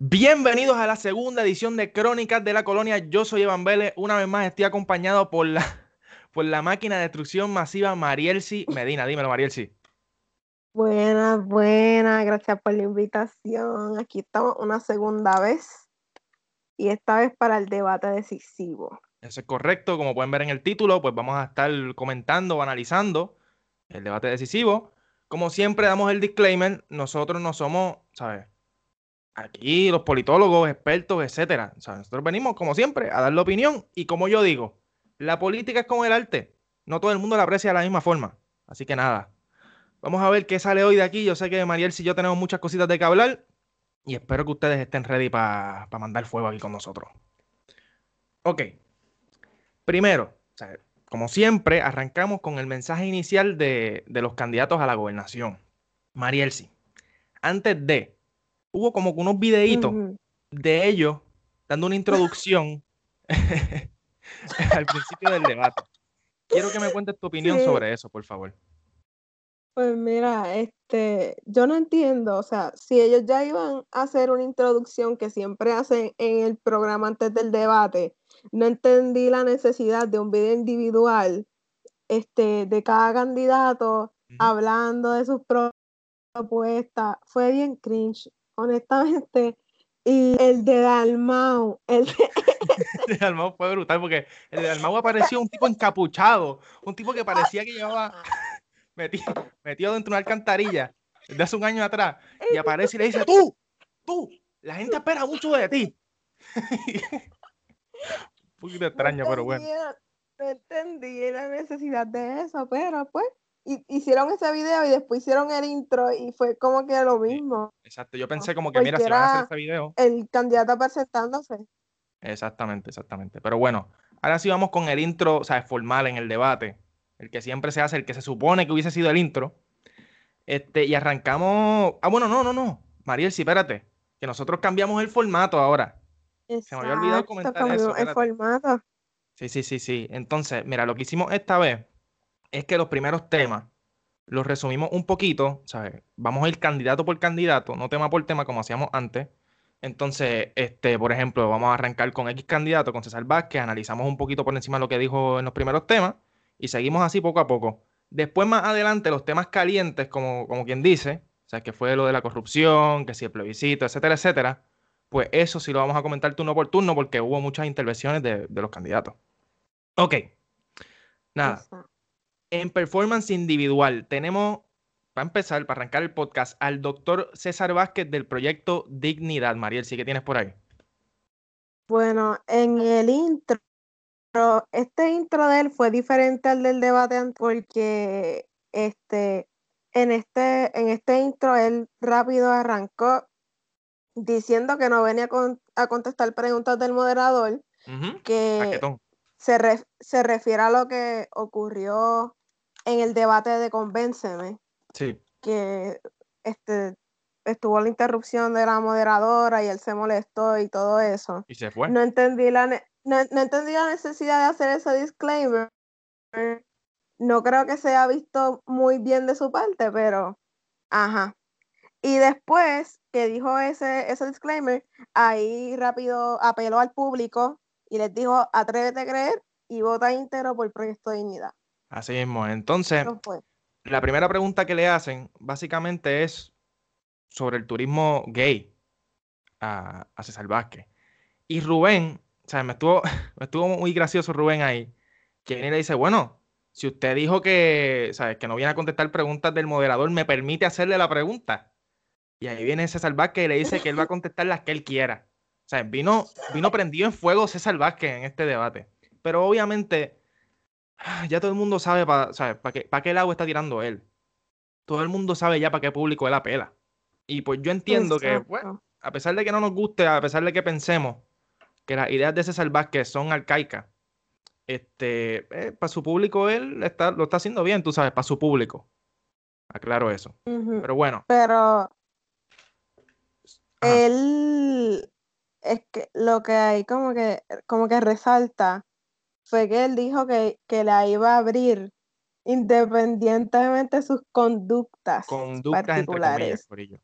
Bienvenidos a la segunda edición de Crónicas de la Colonia. Yo soy Evan Vélez. Una vez más estoy acompañado por la, por la máquina de destrucción masiva Marielsi Medina. Dímelo, Marielsi. Buenas, buenas. Gracias por la invitación. Aquí estamos una segunda vez y esta vez para el debate decisivo. Eso es correcto. Como pueden ver en el título, pues vamos a estar comentando o analizando el debate decisivo. Como siempre damos el disclaimer, nosotros no somos, ¿sabes? Aquí los politólogos, expertos, etcétera. O sea, nosotros venimos, como siempre, a dar la opinión. Y como yo digo, la política es como el arte. No todo el mundo la aprecia de la misma forma. Así que nada. Vamos a ver qué sale hoy de aquí. Yo sé que Mariel y yo tenemos muchas cositas de que hablar. Y espero que ustedes estén ready para mandar fuego aquí con nosotros. Ok. Primero, como siempre, arrancamos con el mensaje inicial de, de los candidatos a la gobernación. Marielsi, antes de hubo como unos videitos de ellos dando una introducción al principio del debate. Quiero que me cuentes tu opinión sobre eso, por favor. Pues mira, este, yo no entiendo, o sea, si ellos ya iban a hacer una introducción que siempre hacen en el programa antes del debate, no entendí la necesidad de un video individual este, de cada candidato hablando de sus propuestas. Fue bien cringe honestamente. Y el de Dalmau, el de... Dalmau fue brutal porque el de Dalmau apareció un tipo encapuchado, un tipo que parecía que llevaba metido, metido dentro de una alcantarilla desde hace un año atrás y aparece y le dice, tú, tú, la gente espera mucho de ti. un poquito extraño, pero bueno. No entendí la necesidad de eso, pero pues hicieron ese video y después hicieron el intro y fue como que lo mismo. exacto, yo pensé como que, mira, si van a hacer ese video. El candidato presentándose. Exactamente, exactamente. Pero bueno, ahora sí vamos con el intro, o sea, formal en el debate. El que siempre se hace, el que se supone que hubiese sido el intro. Este, y arrancamos. Ah, bueno, no, no, no. Mariel, sí, espérate. Que nosotros cambiamos el formato ahora. se me había olvidado comentar eso. El formato. Sí, sí, sí, sí. Entonces, mira, lo que hicimos esta vez es que los primeros temas los resumimos un poquito, ¿sabes? Vamos a ir candidato por candidato, no tema por tema como hacíamos antes. Entonces, este, por ejemplo, vamos a arrancar con X candidato, con César Vázquez, analizamos un poquito por encima lo que dijo en los primeros temas y seguimos así poco a poco. Después, más adelante, los temas calientes, como, como quien dice, o sea, que fue lo de la corrupción, que si el plebiscito, etcétera, etcétera, pues eso sí lo vamos a comentar turno por turno porque hubo muchas intervenciones de, de los candidatos. Ok. Nada en performance individual tenemos, para empezar, para arrancar el podcast, al doctor César Vázquez del proyecto Dignidad. Mariel, ¿sí que tienes por ahí? Bueno, en el intro, este intro de él fue diferente al del debate porque este, en, este, en este intro él rápido arrancó diciendo que no venía a contestar preguntas del moderador, que se, se refiere a lo que ocurrió en el debate de Convénceme. Sí. Que este, estuvo la interrupción de la moderadora y él se molestó y todo eso. Y se fue. No entendí la, no, entendí la necesidad de hacer ese disclaimer. No creo que se haya visto muy bien de su parte, pero ajá. Y después que dijo ese, ese disclaimer, ahí rápido apeló al público y les dijo, atrévete a creer y vota íntegro por el Proyecto de Dignidad. Así mismo. Entonces, la primera pregunta que le hacen básicamente es sobre el turismo gay a, César Vázquez. Y Rubén, o sea, me estuvo, estuvo muy gracioso Rubén ahí, que viene y le dice, bueno, si usted dijo que, ¿sabes? que no viene a contestar preguntas del moderador, me permite hacerle la pregunta. Y ahí viene César Vázquez y le dice que él va a contestar las que él quiera. O sea, vino, vino prendido en fuego César Vázquez en este debate. Pero obviamente ya todo el mundo sabe para qué, para qué lado está tirando él. Todo el mundo sabe ya para qué público él apela. Y pues yo entiendo que, bueno, a pesar de que no nos guste, a pesar de que pensemos que las ideas de César Vázquez son arcaicas, este, eh, para su público él está, lo está haciendo bien, tú sabes, para su público. Aclaro eso. Pero bueno. Pero él es que lo que hay como que como que resalta fue que él dijo que, la iba a abrir independientemente de sus conductas, conductas particulares. por ello.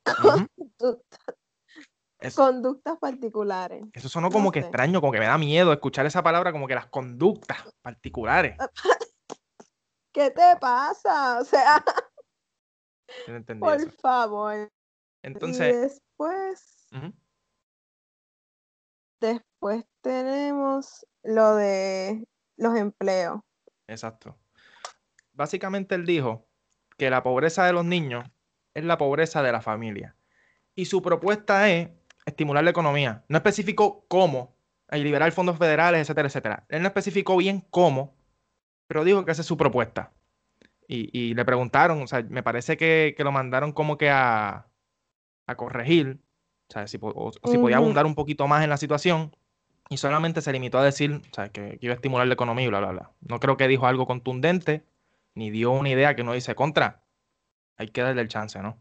conductas particulares. Eso sonó como que extraño, como que me da miedo escuchar esa palabra, como que las conductas particulares. ¿Qué te pasa? O sea, por favor. Entonces. después. Después tenemos lo de los empleos. Exacto. Básicamente él dijo que la pobreza de los niños es la pobreza de la familia. Y su propuesta es estimular la economía. No especificó cómo, y liberar fondos federales, etcétera, etcétera. Él no especificó bien cómo, pero dijo que esa es su propuesta. Y, le preguntaron, o sea, me parece que, lo mandaron como que a, corregir, o sea, si, podía abundar un poquito más en la situación. Y solamente se limitó a decir, o sea, que, iba a estimular la economía y bla, bla, bla. No creo que dijo algo contundente, ni dio una idea que no dice contra. Hay que darle el chance, ¿no?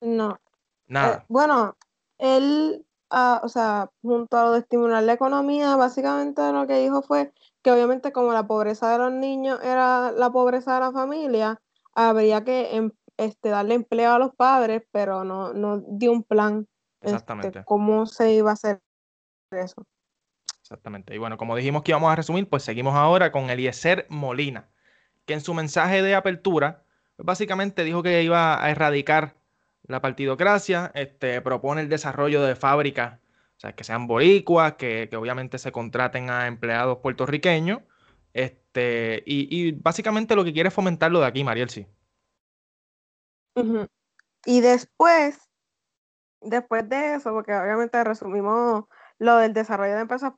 No. Nada. Eh, bueno, él, ah, o sea, junto a lo de estimular la economía, básicamente lo que dijo fue que obviamente como la pobreza de los niños era la pobreza de la familia, habría que em, este, darle empleo a los padres, pero no, no dio un plan este, Exactamente. cómo se iba a hacer eso. Exactamente. Y bueno, como dijimos que íbamos a resumir, pues seguimos ahora con Eliezer Molina, que en su mensaje de apertura, pues básicamente dijo que iba a erradicar la partidocracia, este, propone el desarrollo de fábricas, o sea, que sean boricuas, que, obviamente se contraten a empleados puertorriqueños, este, y, básicamente lo que quiere es fomentarlo de aquí, Mariel, sí. Y después, después de eso, porque obviamente resumimos lo del desarrollo de empresas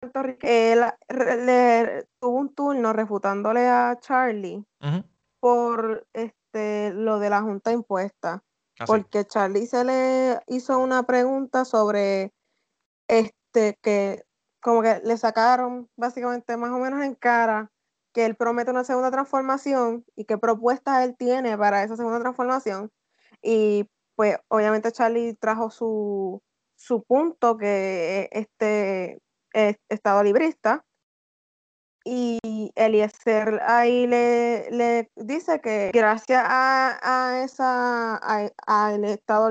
puertorriqueñas, él le, tuvo un turno refutándole a Charlie por este, lo de la junta impuesta. Ah, porque Charlie se le hizo una pregunta sobre este que como que le sacaron básicamente más o menos en cara que él promete una segunda transformación y qué propuestas él tiene para esa segunda transformación. Y pues obviamente Charlie trajo su, su punto que este es estado librista y Eliezer ahí le, le dice que gracias a, esa al Estado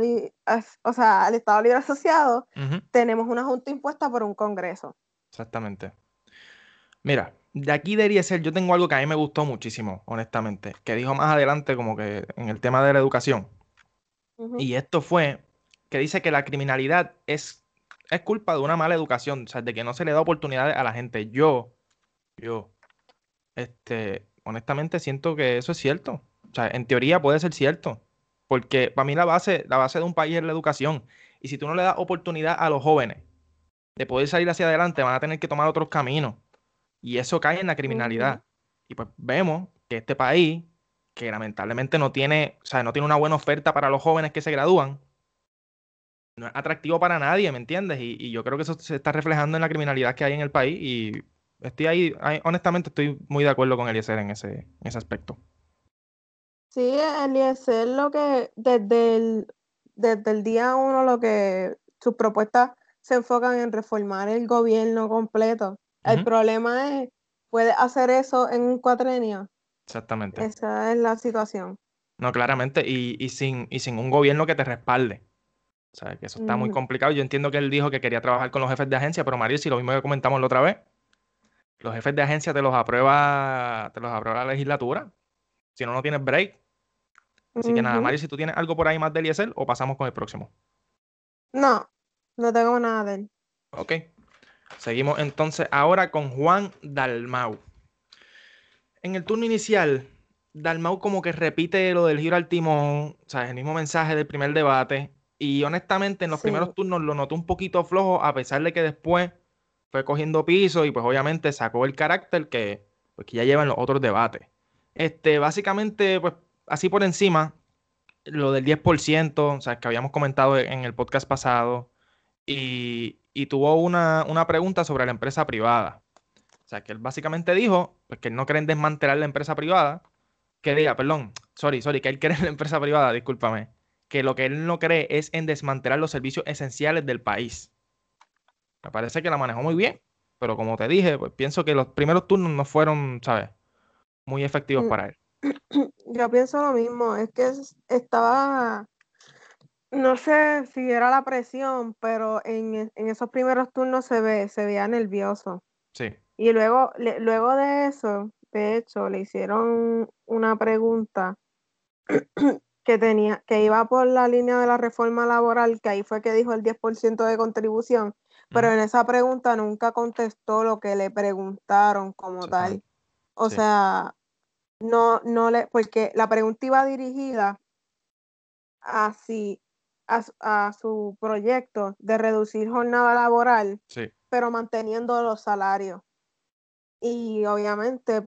o sea al Estado Libre Asociado tenemos una junta impuesta por un congreso. Exactamente. Mira, de aquí de Eliezer yo tengo algo que a mí me gustó muchísimo, honestamente, que dijo más adelante como que en el tema de la educación. Y esto fue que dice que la criminalidad es, es culpa de una mala educación, o sea, de que no se le da oportunidades a la gente. Yo yo, este, honestamente siento que eso es cierto. O sea, en teoría puede ser cierto. Porque para mí la base, la base de un país es la educación. Y si tú no le das oportunidad a los jóvenes de poder salir hacia adelante, van a tener que tomar otros caminos. Y eso cae en la criminalidad. Y pues vemos que este país, que lamentablemente no tiene, o sea, no tiene una buena oferta para los jóvenes que se gradúan, no es atractivo para nadie, ¿me entiendes? Y, y yo creo que eso se está reflejando en la criminalidad que hay en el país. Y estoy ahí, honestamente estoy muy de acuerdo con Eliezer en ese, en ese aspecto. Sí, Eliezer lo que desde el, desde el día uno lo que sus propuestas se enfocan en reformar el gobierno completo. El problema es, ¿puede hacer eso en un cuatrenio? Exactamente. Esa es la situación. No, claramente, y, y, sin, y sin un gobierno que te respalde. O sea, que eso está muy complicado. Yo entiendo que él dijo que quería trabajar con los jefes de agencia, pero María, si lo mismo que comentamos la otra vez, los jefes de agencia te los aprueba, te los aprueba la legislatura. Si no, no tienes break. Así que nada, Mario, si tú tienes algo por ahí más de Eliezer o pasamos con el próximo. No, no tengo nada de él. Ok. Seguimos entonces ahora con Juan Dalmau. En el turno inicial, Dalmau como que repite lo del giro al timón, o sea, el mismo mensaje del primer debate. Y honestamente en los primeros turnos lo noté un poquito flojo, a pesar de que después fue cogiendo piso y pues obviamente sacó el carácter que, pues, ya lleva en los otros debates. Este, básicamente, pues así por encima, lo del 10%, o sea, que habíamos comentado en el podcast pasado, y, tuvo una, pregunta sobre la empresa privada. O sea, que él básicamente dijo pues, que él no cree en desmantelar la empresa privada, que diga, perdón, sorry, sorry, que él cree en la empresa privada, discúlpame, que lo que él no cree es en desmantelar los servicios esenciales del país. Me parece que la manejó muy bien, pero como te dije, pues pienso que los primeros turnos no fueron, ¿sabes? Muy efectivos mm. para él. Yo pienso lo mismo, es que estaba, no sé si era la presión, pero en, esos primeros turnos se, ve, se veía nervioso. Sí. Y luego, luego de eso, de hecho, le hicieron una pregunta que tenía, que iba por la línea de la reforma laboral, que ahí fue que dijo el 10% de contribución, pero en esa pregunta nunca contestó lo que le preguntaron como tal. O sea, no, no le, porque la pregunta iba dirigida así a, a, su proyecto de reducir jornada laboral, pero manteniendo los salarios. Y obviamente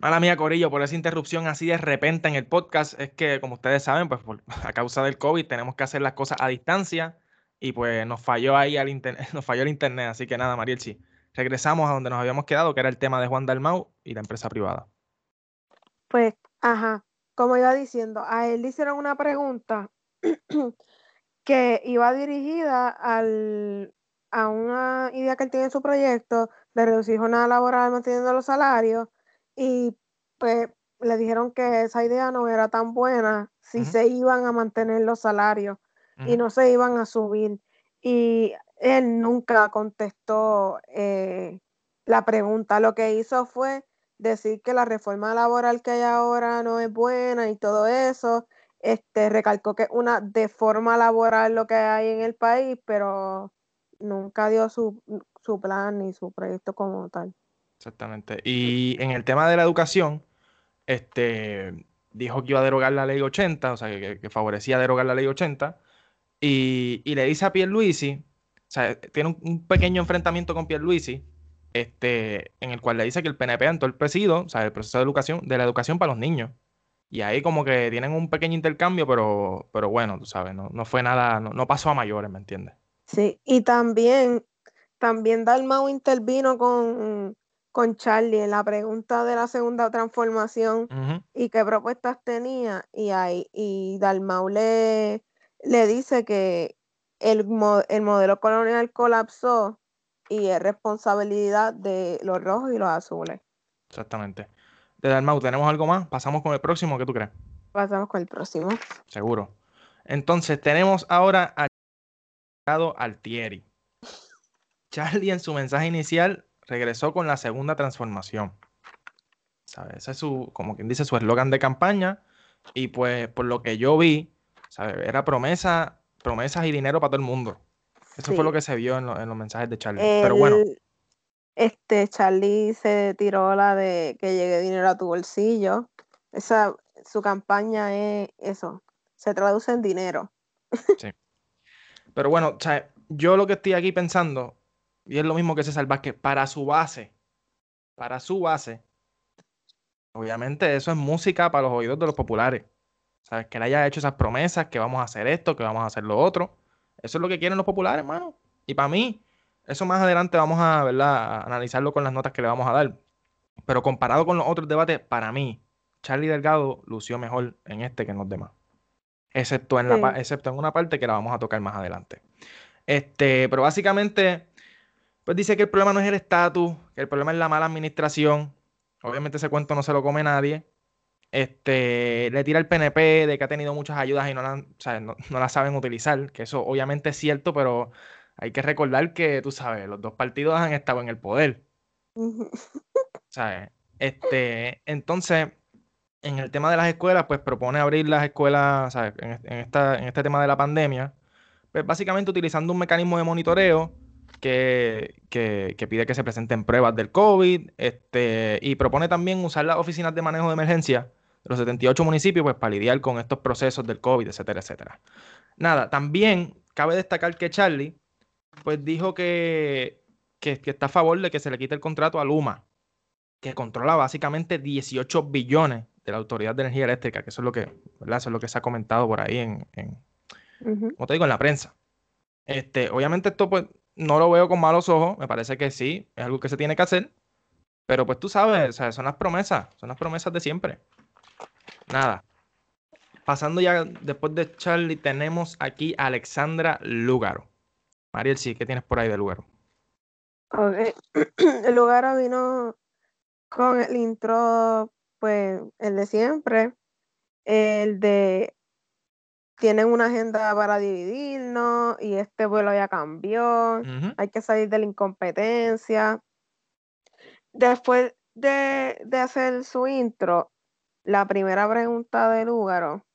Mala mía, Corillo, por esa interrupción así de repente en el podcast. Es que, como ustedes saben, pues a causa del COVID tenemos que hacer las cosas a distancia y pues nos falló ahí al internet, nos falló el internet. Así que nada, Marielchi, regresamos a donde nos habíamos quedado, que era el tema de Juan Dalmau y la empresa privada. Pues, ajá, como iba diciendo, a él le hicieron una pregunta que iba dirigida al, a una idea que él tiene en su proyecto de reducir jornada laboral manteniendo los salarios y pues le dijeron que esa idea no era tan buena si se iban a mantener los salarios y no se iban a subir. Y él nunca contestó eh, la pregunta. Lo que hizo fue decir que la reforma laboral que hay ahora no es buena y todo eso. Este, recalcó que es una deforma laboral lo que hay en el país, pero nunca dio su, su plan ni su proyecto como tal. Exactamente. Y en el tema de la educación, este, dijo que iba a derogar la ley 80, o sea, que, favorecía derogar la ley 80, y, y le dice a Pierluisi, o sea, tiene un, pequeño enfrentamiento con Pierluisi, este, en el cual le dice que el PNP ha entorpecido, o sea, el proceso de educación, de la educación para los niños. Y ahí como que tienen un pequeño intercambio, pero, pero bueno, tú sabes, no, no fue nada, no, no, pasó a mayores, ¿me entiendes? Sí, y también, también Dalmau intervino con, con Charlie en la pregunta de la segunda transformación y qué propuestas tenía y ahí y Dalmau le, dice que el, el, modelo colonial colapsó y es responsabilidad de los rojos y los azules. Exactamente. De Dalmau, ¿tenemos algo más? Pasamos con el próximo, ¿qué tú crees? Pasamos con el próximo. Seguro. Entonces, tenemos ahora al Altieri. Charlie en su mensaje inicial regresó con la segunda transformación. ¿Sabes? Ese es su, como quien dice, su eslogan de campaña. Y pues, por lo que yo vi. Era promesa, promesas y dinero para todo el mundo. Eso fue lo que se vio en, los mensajes de Charlie. Pero bueno. Este, Charlie se tiró la de que llegue dinero a tu bolsillo. Esa, su campaña es eso. Se traduce en dinero. Sí. Pero bueno, yo lo que estoy aquí pensando y es lo mismo que César Vázquez, para su base, para su base, obviamente eso es música para los oídos de los populares. ¿Sabes? Que le haya hecho esas promesas, que vamos a hacer esto, que vamos a hacer lo otro. Eso es lo que quieren los populares, hermano. Y para mí, eso más adelante vamos a, ¿verdad? analizarlo con las notas que le vamos a dar. Pero comparado con los otros debates, para mí, Charlie Delgado lució mejor en este que en los demás. Excepto en, la, excepto en una parte que la vamos a tocar más adelante. Este, pero básicamente, pues dice que el problema no es el estatus, que el problema es la mala administración. Obviamente ese cuento no se lo come nadie. Este, le tira el PNP de que ha tenido muchas ayudas y no la, saben utilizar, que eso obviamente es cierto, pero hay que recordar que, tú sabes, los dos partidos han estado en el poder. ¿Sabes? Este, entonces, en el tema de las escuelas, pues propone abrir las escuelas, ¿sabes? En, esta, en este tema de la pandemia, pues básicamente utilizando un mecanismo de monitoreo que, pide que se presenten pruebas del COVID este, y propone también usar las oficinas de manejo de emergencia de los 78 municipios pues, para lidiar con estos procesos del COVID, etcétera, etcétera. Nada, también cabe destacar que Charlie pues dijo que, que, está a favor de que se le quite el contrato a Luma, que controla básicamente 18 billones de la Autoridad de Energía Eléctrica, que eso es lo que, ¿verdad? Eso es lo que se ha comentado por ahí en, en como te digo, en la prensa. Este, obviamente esto pues no lo veo con malos ojos, me parece que sí, es algo que se tiene que hacer, pero pues tú sabes, son las promesas, son las promesas de siempre. Nada. Pasando ya después de Charlie, tenemos aquí a Alexandra Lugaro. Mariel, sí, ¿qué tienes por ahí de Lugaro? Ok, el Lugaro vino con el intro, pues, el de siempre, el de tienen una agenda para dividirnos y este vuelo ya cambió, hay que salir de la incompetencia. Después de, de, hacer su intro, la primera pregunta de Lúgaro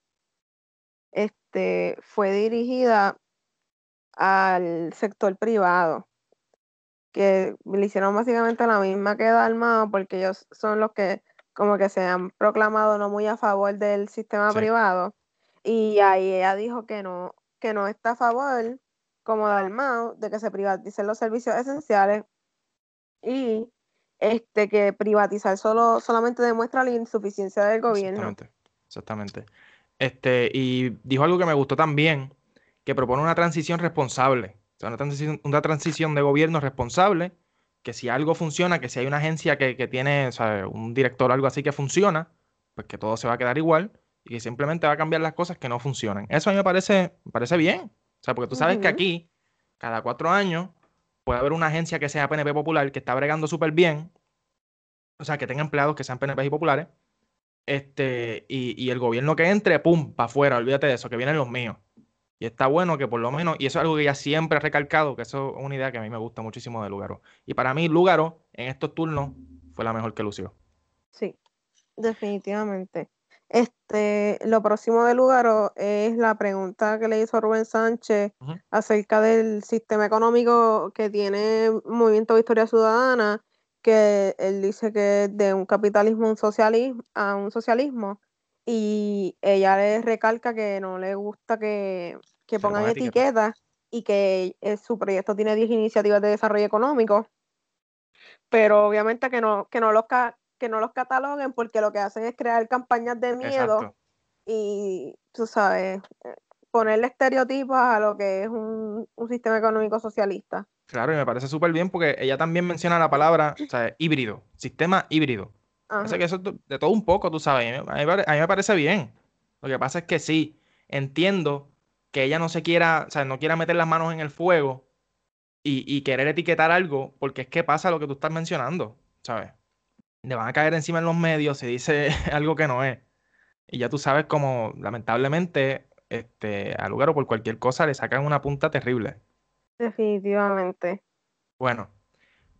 este, fue dirigida al sector privado, que le hicieron básicamente la misma que Dalmao, porque ellos son los que como que se han proclamado no muy a favor del sistema privado. Y ahí ella dijo que no, que no está a favor, como Dalmao, de que se privaticen los servicios esenciales y este que privatizar solo solamente demuestra la insuficiencia del gobierno. Exactamente, exactamente. Este, y dijo algo que me gustó también, que propone una transición responsable, o sea, una transición, una transición de gobierno responsable, que si algo funciona, que si hay una agencia que, tiene, o sea, un director o algo así que funciona, pues que todo se va a quedar igual y que simplemente va a cambiar las cosas que no funcionan. Eso a mí me parece, parece bien. O sea, porque tú sabes que aquí, cada cuatro años, puede haber una agencia que sea PNP popular que está bregando súper bien, o sea, que tenga empleados que sean PNP y populares, este, y, y el gobierno que entre, pum, para afuera, olvídate de eso, que vienen los míos. Y está bueno que por lo menos, y eso es algo que ya siempre he recalcado, que eso es una idea que a mí me gusta muchísimo de Lugaro. Y para mí, Lugaro, en estos turnos, fue la mejor que lució. Sí, definitivamente. Este, lo próximo de Lugaro es la pregunta que le hizo Rubén Sánchez acerca del sistema económico que tiene Movimiento Victoria Ciudadana, que él dice que de un capitalismo un socialismo, a un socialismo y ella le recalca que no le gusta que, pongan etiquetas y que eh, su proyecto tiene 10 iniciativas de desarrollo económico, pero obviamente que no, que no, los, que no los cataloguen porque lo que hacen es crear campañas de miedo y, tú sabes, eh, ponerle estereotipos a lo que es un, sistema económico socialista. Claro, y me parece súper bien porque ella también menciona la palabra o sea, híbrido, sistema híbrido que eso de todo un poco, tú sabes. A mí, me parece bien. Lo que pasa es que sí, entiendo que ella no se quiera, o sea, no quiera meter las manos en el fuego y, querer etiquetar algo, porque es que pasa lo que tú estás mencionando, ¿sabes? Le van a caer encima en los medios si dice algo que no es. Y ya tú sabes como, lamentablemente, este, al lugar o por cualquier cosa le sacan una punta terrible. Definitivamente. Bueno,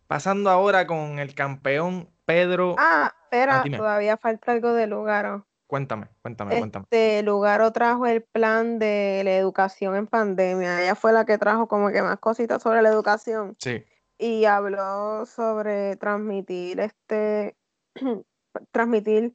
pasando ahora con el campeón Pedro. Ah, espera, todavía falta algo de Lugaro. Cuéntame, cuéntame, cuéntame. Este Lugaro trajo el plan de la educación en pandemia. Ella fue la que trajo como que más cositas sobre la educación. Sí. Y habló sobre transmitir este transmitir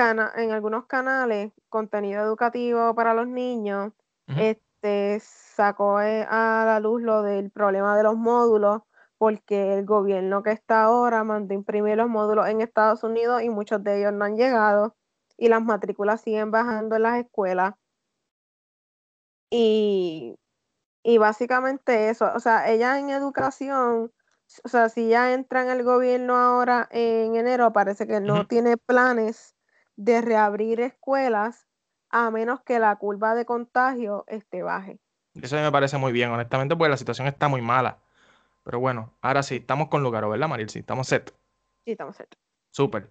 en algunos canales contenido educativo para los niños. Este sacó eh, a la luz lo del problema de los módulos porque el gobierno que está ahora mandó imprimir los módulos en Estados Unidos y muchos de ellos no han llegado y las matrículas siguen bajando en las escuelas. Y, básicamente eso, o sea, ella en educación, o sea, si ya entra en el gobierno ahora en enero, parece que no tiene planes de reabrir escuelas a menos que la curva de contagio esté baje. Eso me parece muy bien, honestamente, porque la situación está muy mala. Pero bueno, ahora sí, estamos con Lugaro, ¿verdad, Maril? Sí, estamos set. Sí, estamos set. Súper.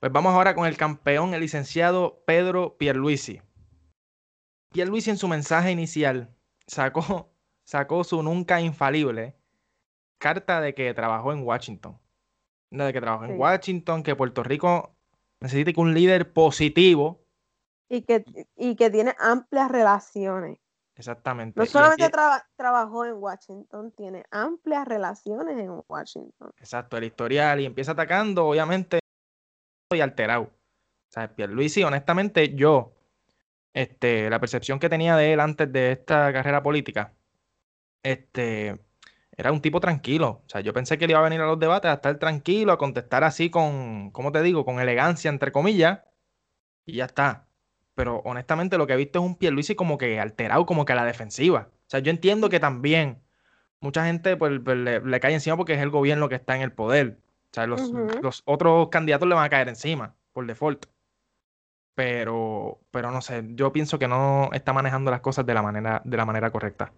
Pues vamos ahora con el campeón, el licenciado Pedro Pierluisi. Pierluisi en su mensaje inicial sacó, sacó su nunca infalible carta de que trabajó en Washington. De que trabajó en Washington, que Puerto Rico necesita un líder positivo. Y que, y que tiene amplias relaciones. Exactamente. No solamente trabajó en Washington, tiene amplias relaciones en Washington. Exacto, el historial y empieza atacando, obviamente, y alterado. O sea, Pierluisi, honestamente, yo, este, la percepción que tenía de él antes de esta carrera política, este, era un tipo tranquilo. O sea, yo pensé que él iba a venir a los debates a estar tranquilo, a contestar así con, ¿cómo te digo? Con elegancia, entre comillas, y ya está pero honestamente lo que he visto es un Pierluisi como que alterado, como que a la defensiva. O sea, yo entiendo que también mucha gente pues, pues le, cae encima porque es el gobierno que está en el poder. O sea, los, los, otros candidatos le van a caer encima, por default. Pero, pero no sé, yo pienso que no está manejando las cosas de la manera, de la manera correcta.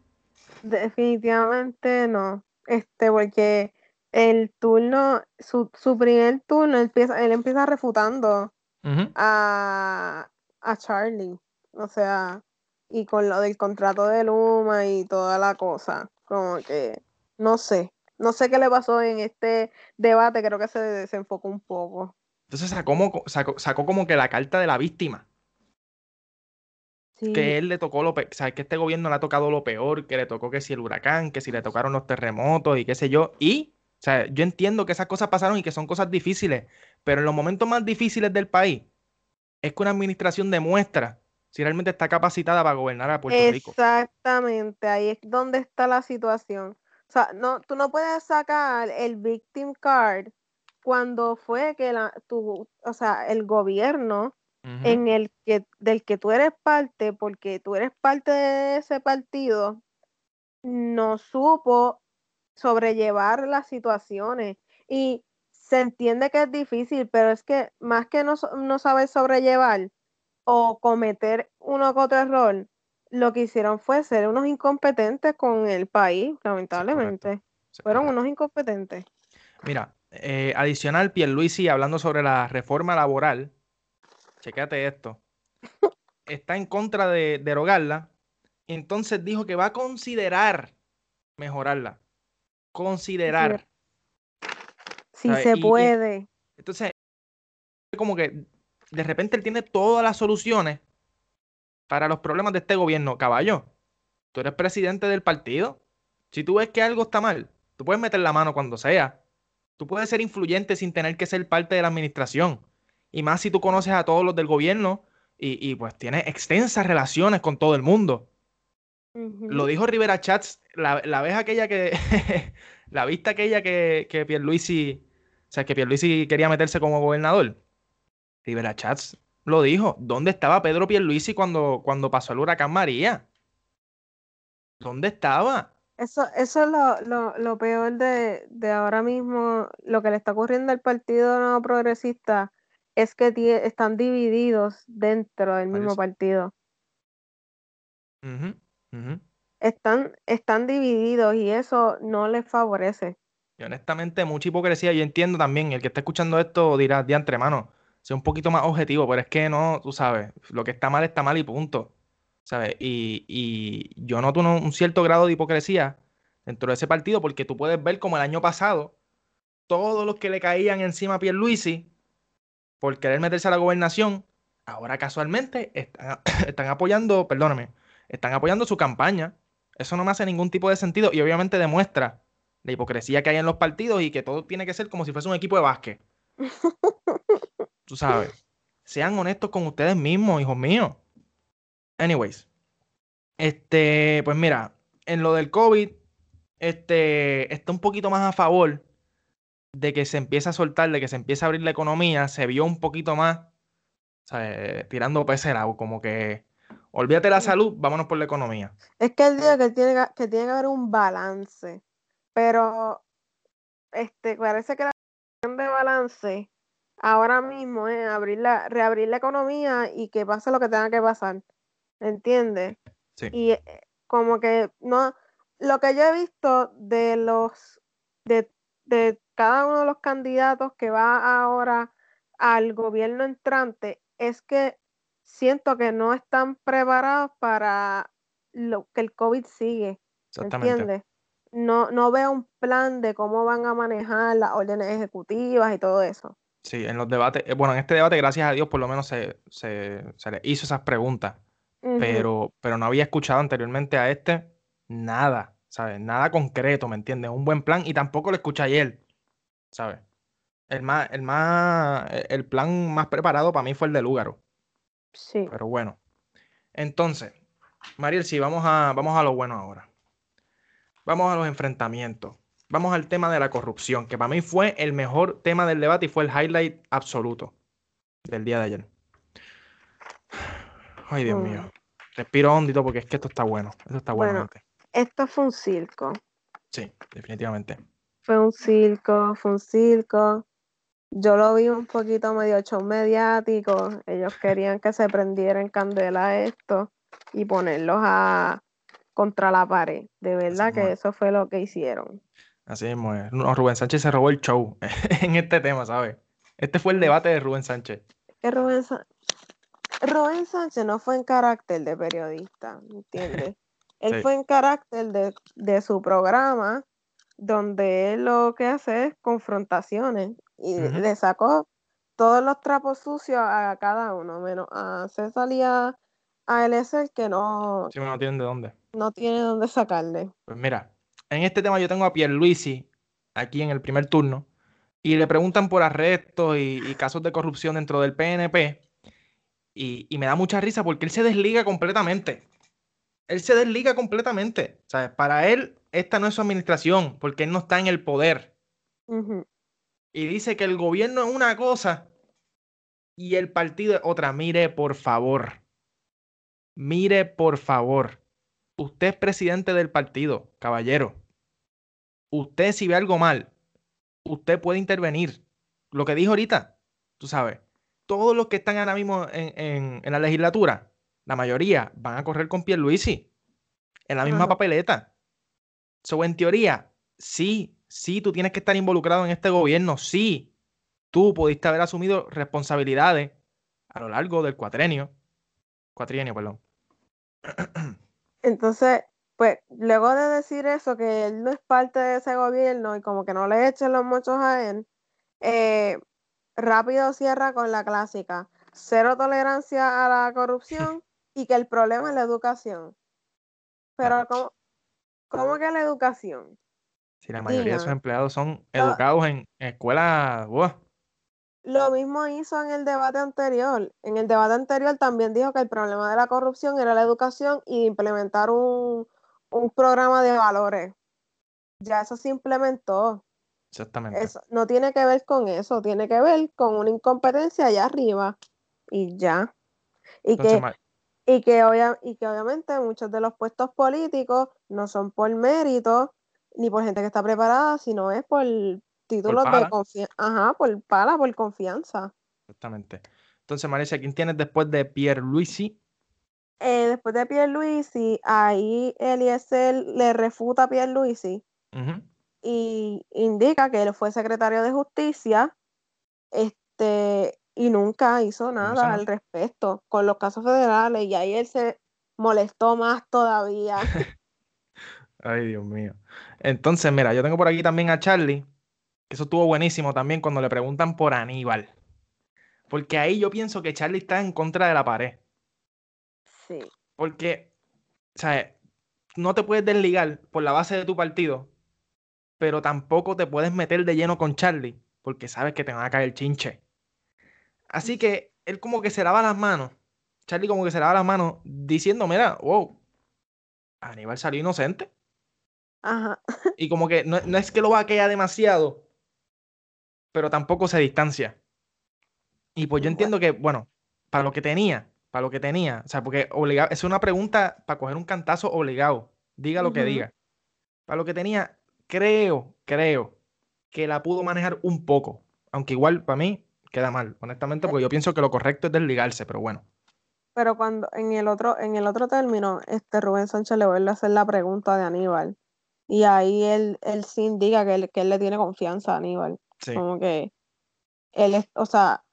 Definitivamente no. Este, porque el turno, su, su primer turno, empieza, él empieza refutando a, a Charlie. O sea, y con lo del contrato de Luma y toda la cosa. Como que, no sé, no sé qué le pasó en este debate, creo que se desenfocó un poco. Entonces sacó, sacó, como que la carta de la víctima. Que él le tocó lo peor, o sea, que este gobierno le ha tocado lo peor, que le tocó que si el huracán, que si le tocaron los terremotos y qué sé yo. Y, o sea, yo entiendo que esas cosas pasaron y que son cosas difíciles, pero en los momentos más difíciles del país es que una administración demuestra si realmente está capacitada para gobernar a Puerto Rico. Exactamente, ahí es donde está la situación. O sea, no, tú no puedes sacar el victim card cuando fue que la, tu, o sea, el gobierno en el que, del que tú eres parte, porque tú eres parte de ese partido, no supo sobrellevar las situaciones. Y se entiende que es difícil, pero es que más que no, no saber sobrellevar o cometer uno que otro error, lo que hicieron fue ser unos incompetentes con el país, lamentablemente. Fueron unos incompetentes. Mira, eh, adicional, Pierluisi hablando sobre la reforma laboral, chequéate esto, está en contra de derogarla, entonces dijo que va a considerar mejorarla. Considerar. Si se puede. entonces, como que de repente él tiene todas las soluciones para los problemas de este gobierno. Caballo, tú eres presidente del partido. Si tú ves que algo está mal, tú puedes meter la mano cuando sea. Tú puedes ser influyente sin tener que ser parte de la administración. Y más si tú conoces a todos los del gobierno y, pues tienes extensas relaciones con todo el mundo. Lo dijo Rivera Chats, la, la vez aquella que, la vista aquella que, que Pierluisi, o sea, que Pierluisi quería meterse como gobernador. Rivera Chats lo dijo. ¿Dónde estaba Pedro Pierluisi cuando, cuando pasó el huracán María? ¿Dónde estaba? Eso, eso es lo, lo, peor de, ahora mismo, lo que le está ocurriendo al Partido No Progresista es que están divididos dentro del mismo partido. Están, están divididos y eso no les favorece. Y honestamente, mucha hipocresía. Yo entiendo también, el que está escuchando esto dirá, de mano sea un poquito más objetivo, pero es que no, tú sabes, lo que está mal está mal y punto. ¿Sabes? Y, yo noto un, cierto grado de hipocresía dentro de ese partido, porque tú puedes ver como el año pasado, todos los que le caían encima a Pierluisi por querer meterse a la gobernación, ahora casualmente están, están apoyando, perdóname, están apoyando su campaña. Eso no me hace ningún tipo de sentido y obviamente demuestra la hipocresía que hay en los partidos y que todo tiene que ser como si fuese un equipo de básquet. Tú sabes. Sean honestos con ustedes mismos, hijos míos. Anyways. Este, pues mira, en lo del COVID, este, está un poquito más a favor de que se empiece a soltar, de que se empiece a abrir la economía. Se vio un poquito más, tirando pecera, como que olvídate la salud, vámonos por la economía. Es que el día que tiene que, tiene que haber un balance, pero este, parece que la de balance ahora mismo es abrir la, reabrir la economía y que pase lo que tenga que pasar. ¿Entiendes? Sí. Y eh, como que no, lo que yo he visto de los, de, de cada uno de los candidatos que va ahora al gobierno entrante es que siento que no están preparados para lo que el COVID sigue. ¿Entiendes? No, no veo un plan de cómo van a manejar las órdenes ejecutivas y todo eso. Sí, en los debates, eh, bueno, en este debate, gracias a Dios, por lo menos se, se, le hizo esas preguntas, pero, pero no había escuchado anteriormente a este nada, ¿sabes? Nada concreto, ¿me entiendes? Un buen plan y tampoco lo escuché ayer, ¿sabes? El más, el más, e, el plan más preparado para mí fue el de Lúgaro. Sí. Pero bueno. Entonces, Mariel, sí, vamos a, vamos a lo bueno ahora. Vamos a los enfrentamientos vamos al tema de la corrupción, que para mí fue el mejor tema del debate y fue el highlight absoluto del día de ayer. Ay, Dios mío. Mm. Respiro hondito porque es que esto está bueno. Esto está bueno. esto fue un circo. Sí, definitivamente. Fue un circo, fue un circo. Yo lo vi un poquito medio show mediático. Ellos querían que se prendiera en candela esto y ponerlos a contra la pared. De verdad que eso fue lo que hicieron. Así es. Rubén Sánchez se robó el show en este tema, ¿sabes? Este fue el debate de Rubén Sánchez. ¿Qué Rubén Sánchez? Rubén Sánchez no fue en carácter de periodista, ¿entiendes? Él fue en carácter de, su programa, donde él lo que hace es confrontaciones y le sacó todos los trapos sucios a cada uno, menos a César y a, a que no, sí, no tienen de dónde. No tiene dónde sacarle. Pues mira, en este tema yo tengo a Pierluisi aquí en el primer turno y le preguntan por arrestos y, casos de corrupción dentro del PNP y, me da mucha risa porque él se desliga completamente. Él se desliga completamente. Sea, para él esta no es su administración porque él no está en el poder. Y dice que el gobierno es una cosa y el partido es otra. Mire, por favor. Mire, por favor. Usted es presidente del partido, caballero. Usted si ve algo mal, usted puede intervenir. Lo que dijo ahorita, tú sabes, todos los que están ahora mismo en, la legislatura, la mayoría van a correr con Pierluisi en la misma papeleta. So, en teoría, sí, sí, tú tienes que estar involucrado en este gobierno, sí, tú pudiste haber asumido responsabilidades a lo largo del cuatrenio, cuatrienio, perdón. Entonces, pues luego de decir eso, que él no es parte de ese gobierno y como que no le echen los mochos a él, eh, rápido cierra con la clásica, cero tolerancia a la corrupción y que el problema es la educación. Pero ¿cómo, cómo que la educación? Si la mayoría de sus empleados son educados en, escuelas... Lo mismo hizo en el debate anterior. En el debate anterior también dijo que el problema de la corrupción era la educación y implementar un, un programa de valores. Ya eso se implementó. Exactamente. Eso no tiene que ver con eso, tiene que ver con una incompetencia allá arriba y ya. Y que, y que, y que obviamente muchos de los puestos políticos no son por mérito ni por gente que está preparada, sino es por títulos de confianza. Ajá, por pala, por confianza. Exactamente. Entonces, Marisa, ¿quién tienes después de Pierre Luisi? Eh, después de Pierluisi, ahí Eliezer le refuta a Pierluisi y indica que él fue secretario de justicia este, y nunca hizo nada al respecto con los casos federales y ahí él se molestó más todavía. Ay, Dios mío. Entonces, mira, yo tengo por aquí también a Charlie, que eso estuvo buenísimo también cuando le preguntan por Aníbal. Porque ahí yo pienso que Charlie está en contra de la pared. Sí. Porque, ¿sabes? No te puedes desligar por la base de tu partido, pero tampoco te puedes meter de lleno con Charlie, porque sabes que te van a caer el chinche. Así que él como que se lava las manos. Charlie como que se lava las manos diciendo, mira, wow, Aníbal salió inocente. Ajá. Y como que no, es que lo va a quedar demasiado, pero tampoco se distancia. Y pues yo entiendo que, bueno, para lo que tenía, para lo que tenía. O sea, porque obligado, es una pregunta para coger un cantazo obligado. Diga lo que diga. Para lo que tenía, creo, creo que la pudo manejar un poco. Aunque igual para mí queda mal, honestamente, eh porque yo pienso que lo correcto es desligarse, pero bueno. Pero cuando en el otro, en el otro término, este Rubén Sánchez le vuelve a hacer la pregunta de Aníbal. Y ahí él, él sí indica que él, que él le tiene confianza a Aníbal. Como que él es, o sea,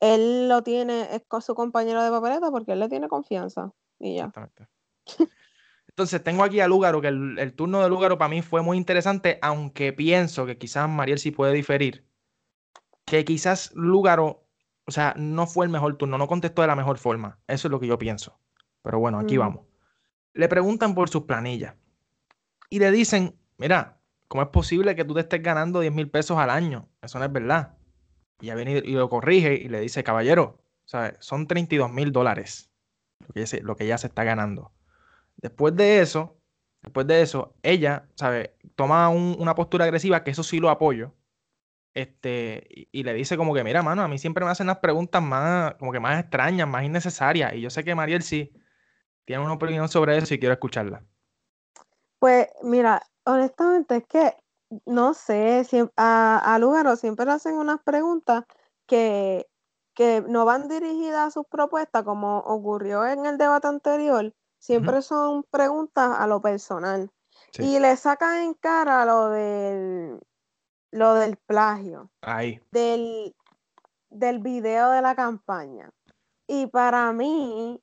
él lo tiene, es con su compañero de papeleta porque él le tiene confianza. Y ya. Exactamente. Entonces, tengo aquí a Lúgaro, que el, turno de Lúgaro para mí fue muy interesante, aunque pienso que quizás Mariel sí puede diferir. Que quizás Lúgaro, o sea, no fue el mejor turno, no contestó de la mejor forma. Eso es lo que yo pienso. Pero bueno, aquí vamos. Le preguntan por sus planillas y le dicen: Mira, ¿cómo es posible que tú te estés ganando 10 mil pesos al año? Eso no es verdad. Y ya viene y lo corrige y le dice, caballero, son 32 mil dólares lo que, ella, lo que ella se está ganando. Después de eso, después de eso, ella, ¿sabe? Toma una postura agresiva, que eso sí lo apoyo. Este, y, le dice como que, mira, mano, a mí siempre me hacen las preguntas más, como que más extrañas, más innecesarias. Y yo sé que Mariel sí tiene una opinión sobre eso y quiero escucharla. Pues mira, honestamente es que no sé, a, a Lugaro siempre le hacen unas preguntas que, que no van dirigidas a sus propuestas, como ocurrió en el debate anterior, siempre son preguntas a lo personal. Y le sacan en cara lo del, lo del plagio. Del, del video de la campaña. Y para mí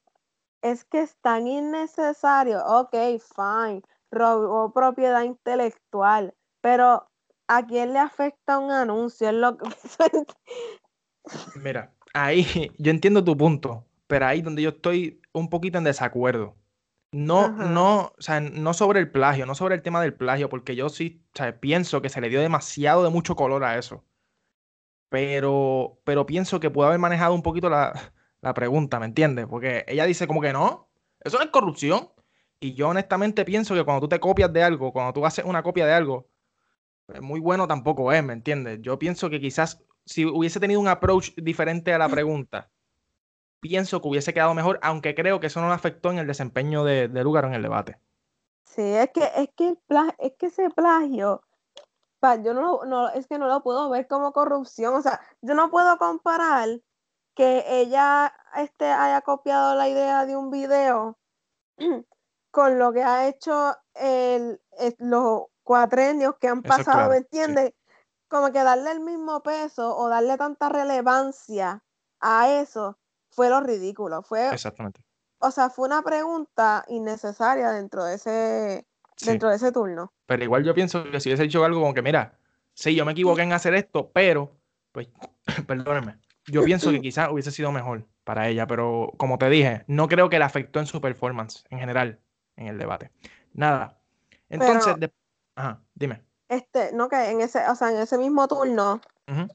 es que es tan innecesario. Ok, fine, robó propiedad intelectual, pero ¿a quién le afecta un anuncio? Es lo que... Mira, ahí yo entiendo tu punto, pero ahí donde yo estoy un poquito en desacuerdo. No, no, o sea, no sobre el plagio, no sobre el tema del plagio, porque yo sí, o sea, pienso que se le dio demasiado de mucho color a eso. Pero, pero pienso que pudo haber manejado un poquito la, la pregunta, ¿me entiendes? Porque ella dice como que no, eso no es corrupción. Y yo honestamente pienso que cuando tú te copias de algo, cuando tú haces una copia de algo, pues, muy bueno tampoco es, ¿me entiendes? Yo pienso que quizás si hubiese tenido un approach diferente a la pregunta, pienso que hubiese quedado mejor, aunque creo que eso no afectó en el desempeño de, de Lugar en el debate. Sí, es que, es que, es que ese plagio, yo no, no, es que no lo puedo ver como corrupción, o sea, yo no puedo comparar que ella este, haya copiado la idea de un video con lo que ha hecho el, los cuatrenios que han pasado, ¿me entiendes? Como que darle el mismo peso o darle tanta relevancia a eso fue lo ridículo. Fue, Exactamente. O sea, fue una pregunta innecesaria dentro de ese, dentro de ese turno. Pero igual yo pienso que si hubiese hecho algo como que, mira, sí, yo me equivoqué en hacer esto, pero, pues, perdónenme, yo pienso que quizás hubiese sido mejor para ella, pero como te dije, no creo que le afectó en su performance en general en el debate. Nada. Entonces, ajá, dime. Este, no que en ese, o sea, en ese mismo turno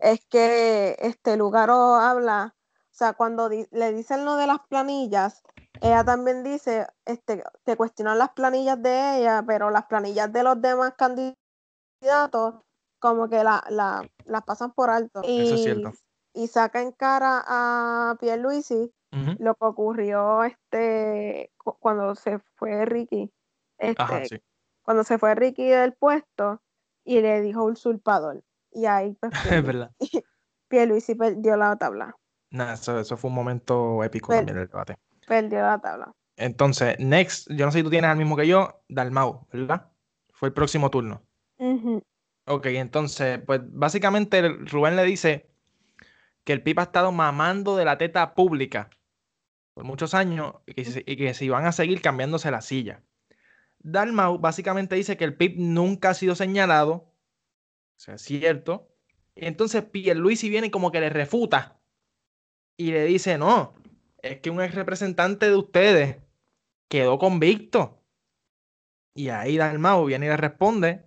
es que este Lugaro habla, o sea, cuando le dicen lo de las planillas, ella también dice, este, que cuestionan las planillas de ella, pero las planillas de los demás candidatos como que la, las pasan por alto. Eso es cierto y saca en cara a Pierluisi lo que ocurrió este cuando se fue Ricky. Este, Cuando se fue Ricky del puesto y le dijo usurpador. Y ahí pues, es verdad. Pierluisi perdió la tabla. Nada, eso, fue un momento épico también del debate. Perdió la tabla. Entonces, next, yo no sé si tú tienes al mismo que yo, Dalmau, ¿verdad? Fue el próximo turno. Ok, entonces, pues básicamente Rubén le dice, que el PIB ha estado mamando de la teta pública por muchos años y que, se, iban a seguir cambiándose la silla. Dalmau básicamente dice que el PIB nunca ha sido señalado, o sea, es cierto. Y entonces Pierluisi viene como que le refuta y le dice, no, es que un ex representante de ustedes quedó convicto. Y ahí Dalmau viene y le responde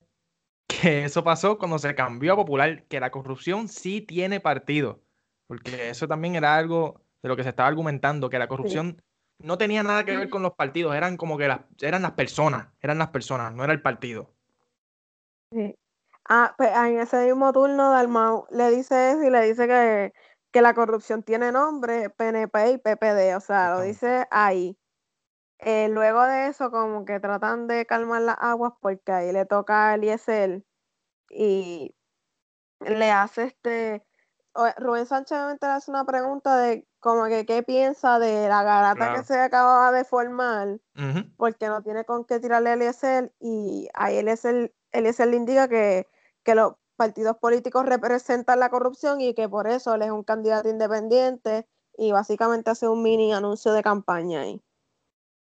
que eso pasó cuando se cambió a Popular, que la corrupción sí tiene partido. Porque eso también era algo de lo que se estaba argumentando, que la corrupción no tenía nada que ver con los partidos, eran como que las, eran las personas, eran las personas, no era el partido. Sí. Ah, pues en ese mismo turno Dalmau le dice eso y le dice que, que la corrupción tiene nombre, PNP y PPD, o sea, lo dice ahí. Eh, luego de eso, como que tratan de calmar las aguas porque ahí le toca a Eliezer y le hace este, Rubén Sánchez le hace una pregunta de como que qué piensa de la garata que se acababa de formar, porque no tiene con qué tirarle a Eliezer, y ahí Eliezer, Eliezer le indica que, que los partidos políticos representan la corrupción y que por eso él es un candidato independiente y básicamente hace un mini anuncio de campaña ahí.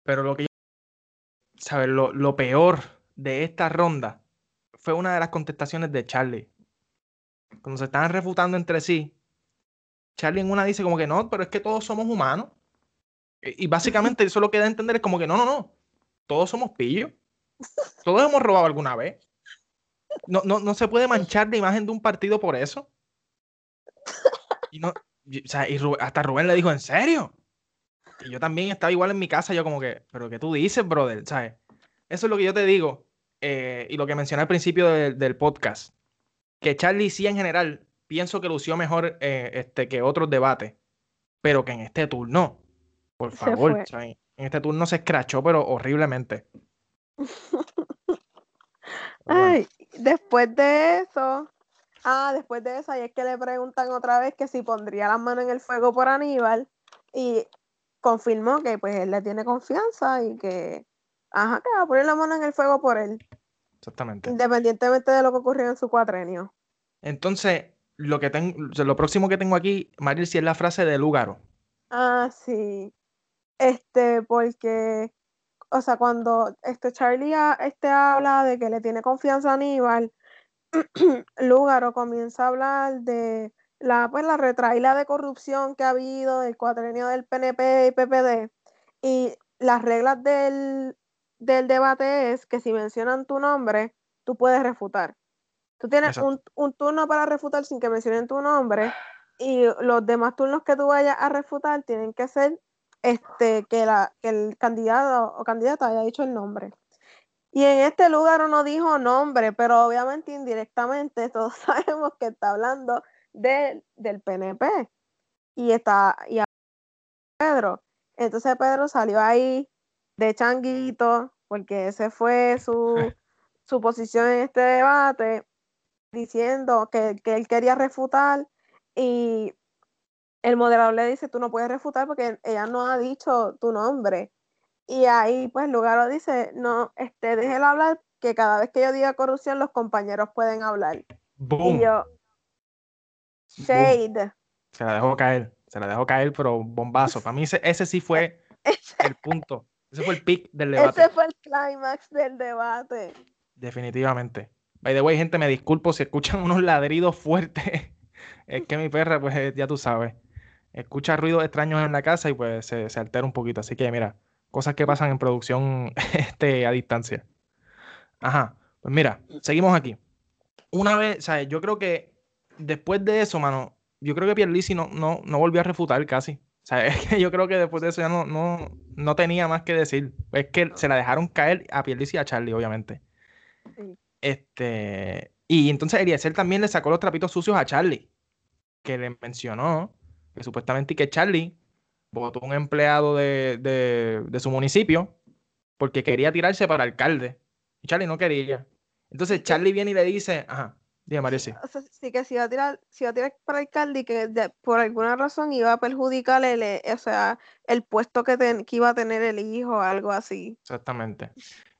Pero lo que yo, ¿sabes? Lo, lo peor de esta ronda fue una de las contestaciones de Charlie cuando se están refutando entre sí, Charlie en una dice como que no, pero es que todos somos humanos. Y básicamente eso lo que da a entender es como que no, no, no, todos somos pillos. Todos hemos robado alguna vez. No, no, no se puede manchar la imagen de un partido por eso. Y, no, o sea, y hasta Rubén le dijo, ¿en serio? Y yo también estaba igual en mi casa, yo como que, pero ¿qué tú dices, brother? ¿Sabes? Eso es lo que yo te digo. Eh, y lo que mencioné al principio del podcast que Charlie sí en general pienso que lució mejor eh, este, que otros debates, pero que en este turno, por favor, en este turno se escrachó, pero horriblemente. Ay, después de eso, ah, después de eso, ahí es que le preguntan otra vez que si pondría las manos en el fuego por Aníbal y confirmó que pues él le tiene confianza y que, ajá, que va a poner la mano en el fuego por él. Exactamente. Independientemente de lo que ocurrió en su cuatrenio. Entonces, lo que tengo, lo próximo que tengo aquí, Maril, si es la frase de Lúgaro. Ah, sí. Este, porque, o sea, cuando este Charlie este habla de que le tiene confianza a Aníbal, Lúgaro comienza a hablar de la, pues, la retraída de corrupción que ha habido del cuatrenio del PNP y PPD. Y las reglas del, del debate es que si mencionan tu nombre, tú puedes refutar. Tú tienes un, un, turno para refutar sin que mencionen tu nombre y los demás turnos que tú vayas a refutar tienen que ser este, que, la, que el candidato o candidata haya dicho el nombre. Y en este lugar no dijo nombre, pero obviamente indirectamente todos sabemos que está hablando del PNP. Y está y Pedro. Entonces Pedro salió ahí de changuito, porque ese fue su, su posición en este debate, diciendo que, que él quería refutar y el moderador le dice, tú no puedes refutar porque ella no ha dicho tu nombre. Y ahí, pues, Lugaro dice, no, este, déjelo hablar, que cada vez que yo diga corrupción, los compañeros pueden hablar. Y yo, Shade. Se la dejó caer, se la dejó caer, pero bombazo. Para mí ese, ese sí fue el punto. Ese fue el pic del debate. Ese fue el clímax del debate. Definitivamente. By the way, gente, me disculpo si escuchan unos ladridos fuertes. es que mi perra, pues ya tú sabes, escucha ruidos extraños en la casa y pues se, se altera un poquito. Así que mira, cosas que pasan en producción este, a distancia. Ajá, pues mira, seguimos aquí. Una vez, ¿sabes? Yo creo que después de eso, mano, yo creo que Pierlisi no, no, no volvió a refutar casi. O sea, es que yo creo que después de eso ya no, no, no tenía más que decir. Es que se la dejaron caer a Pierlisi y a Charlie, obviamente. Este, y entonces Eliezer también le sacó los trapitos sucios a Charlie, que le mencionó que supuestamente que Charlie votó un empleado de, su municipio porque quería tirarse para alcalde. Y Charlie no quería. Entonces Charlie viene y le dice, ajá, dime María, sí. sí, que si iba a tirar, si iba a tirar para alcalde y que por alguna razón iba a perjudicarle, o sea, el puesto que, que iba a tener el hijo o algo así. Exactamente.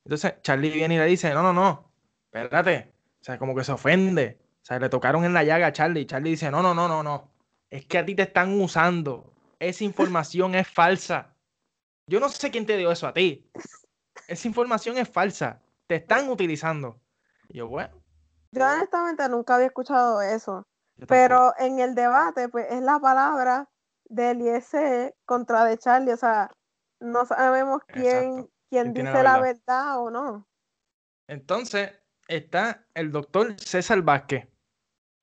Entonces Charlie viene y le dice, no, no, no, espérate. O sea, como que se ofende. O sea, le tocaron en la llaga a Charlie. Charlie dice, no, no, no, no, no. Es que a ti te están usando esa información es falsa. Yo no sé quién te dio eso a ti. Esa información es falsa. Te están utilizando. Y yo, bueno. Yo honestamente nunca había escuchado eso. Pero en el debate, pues es la palabra de Eliezer contra de Charlie. O sea, no sabemos quién, quién, dice la verdad? o no. Entonces, está el doctor César Vázquez,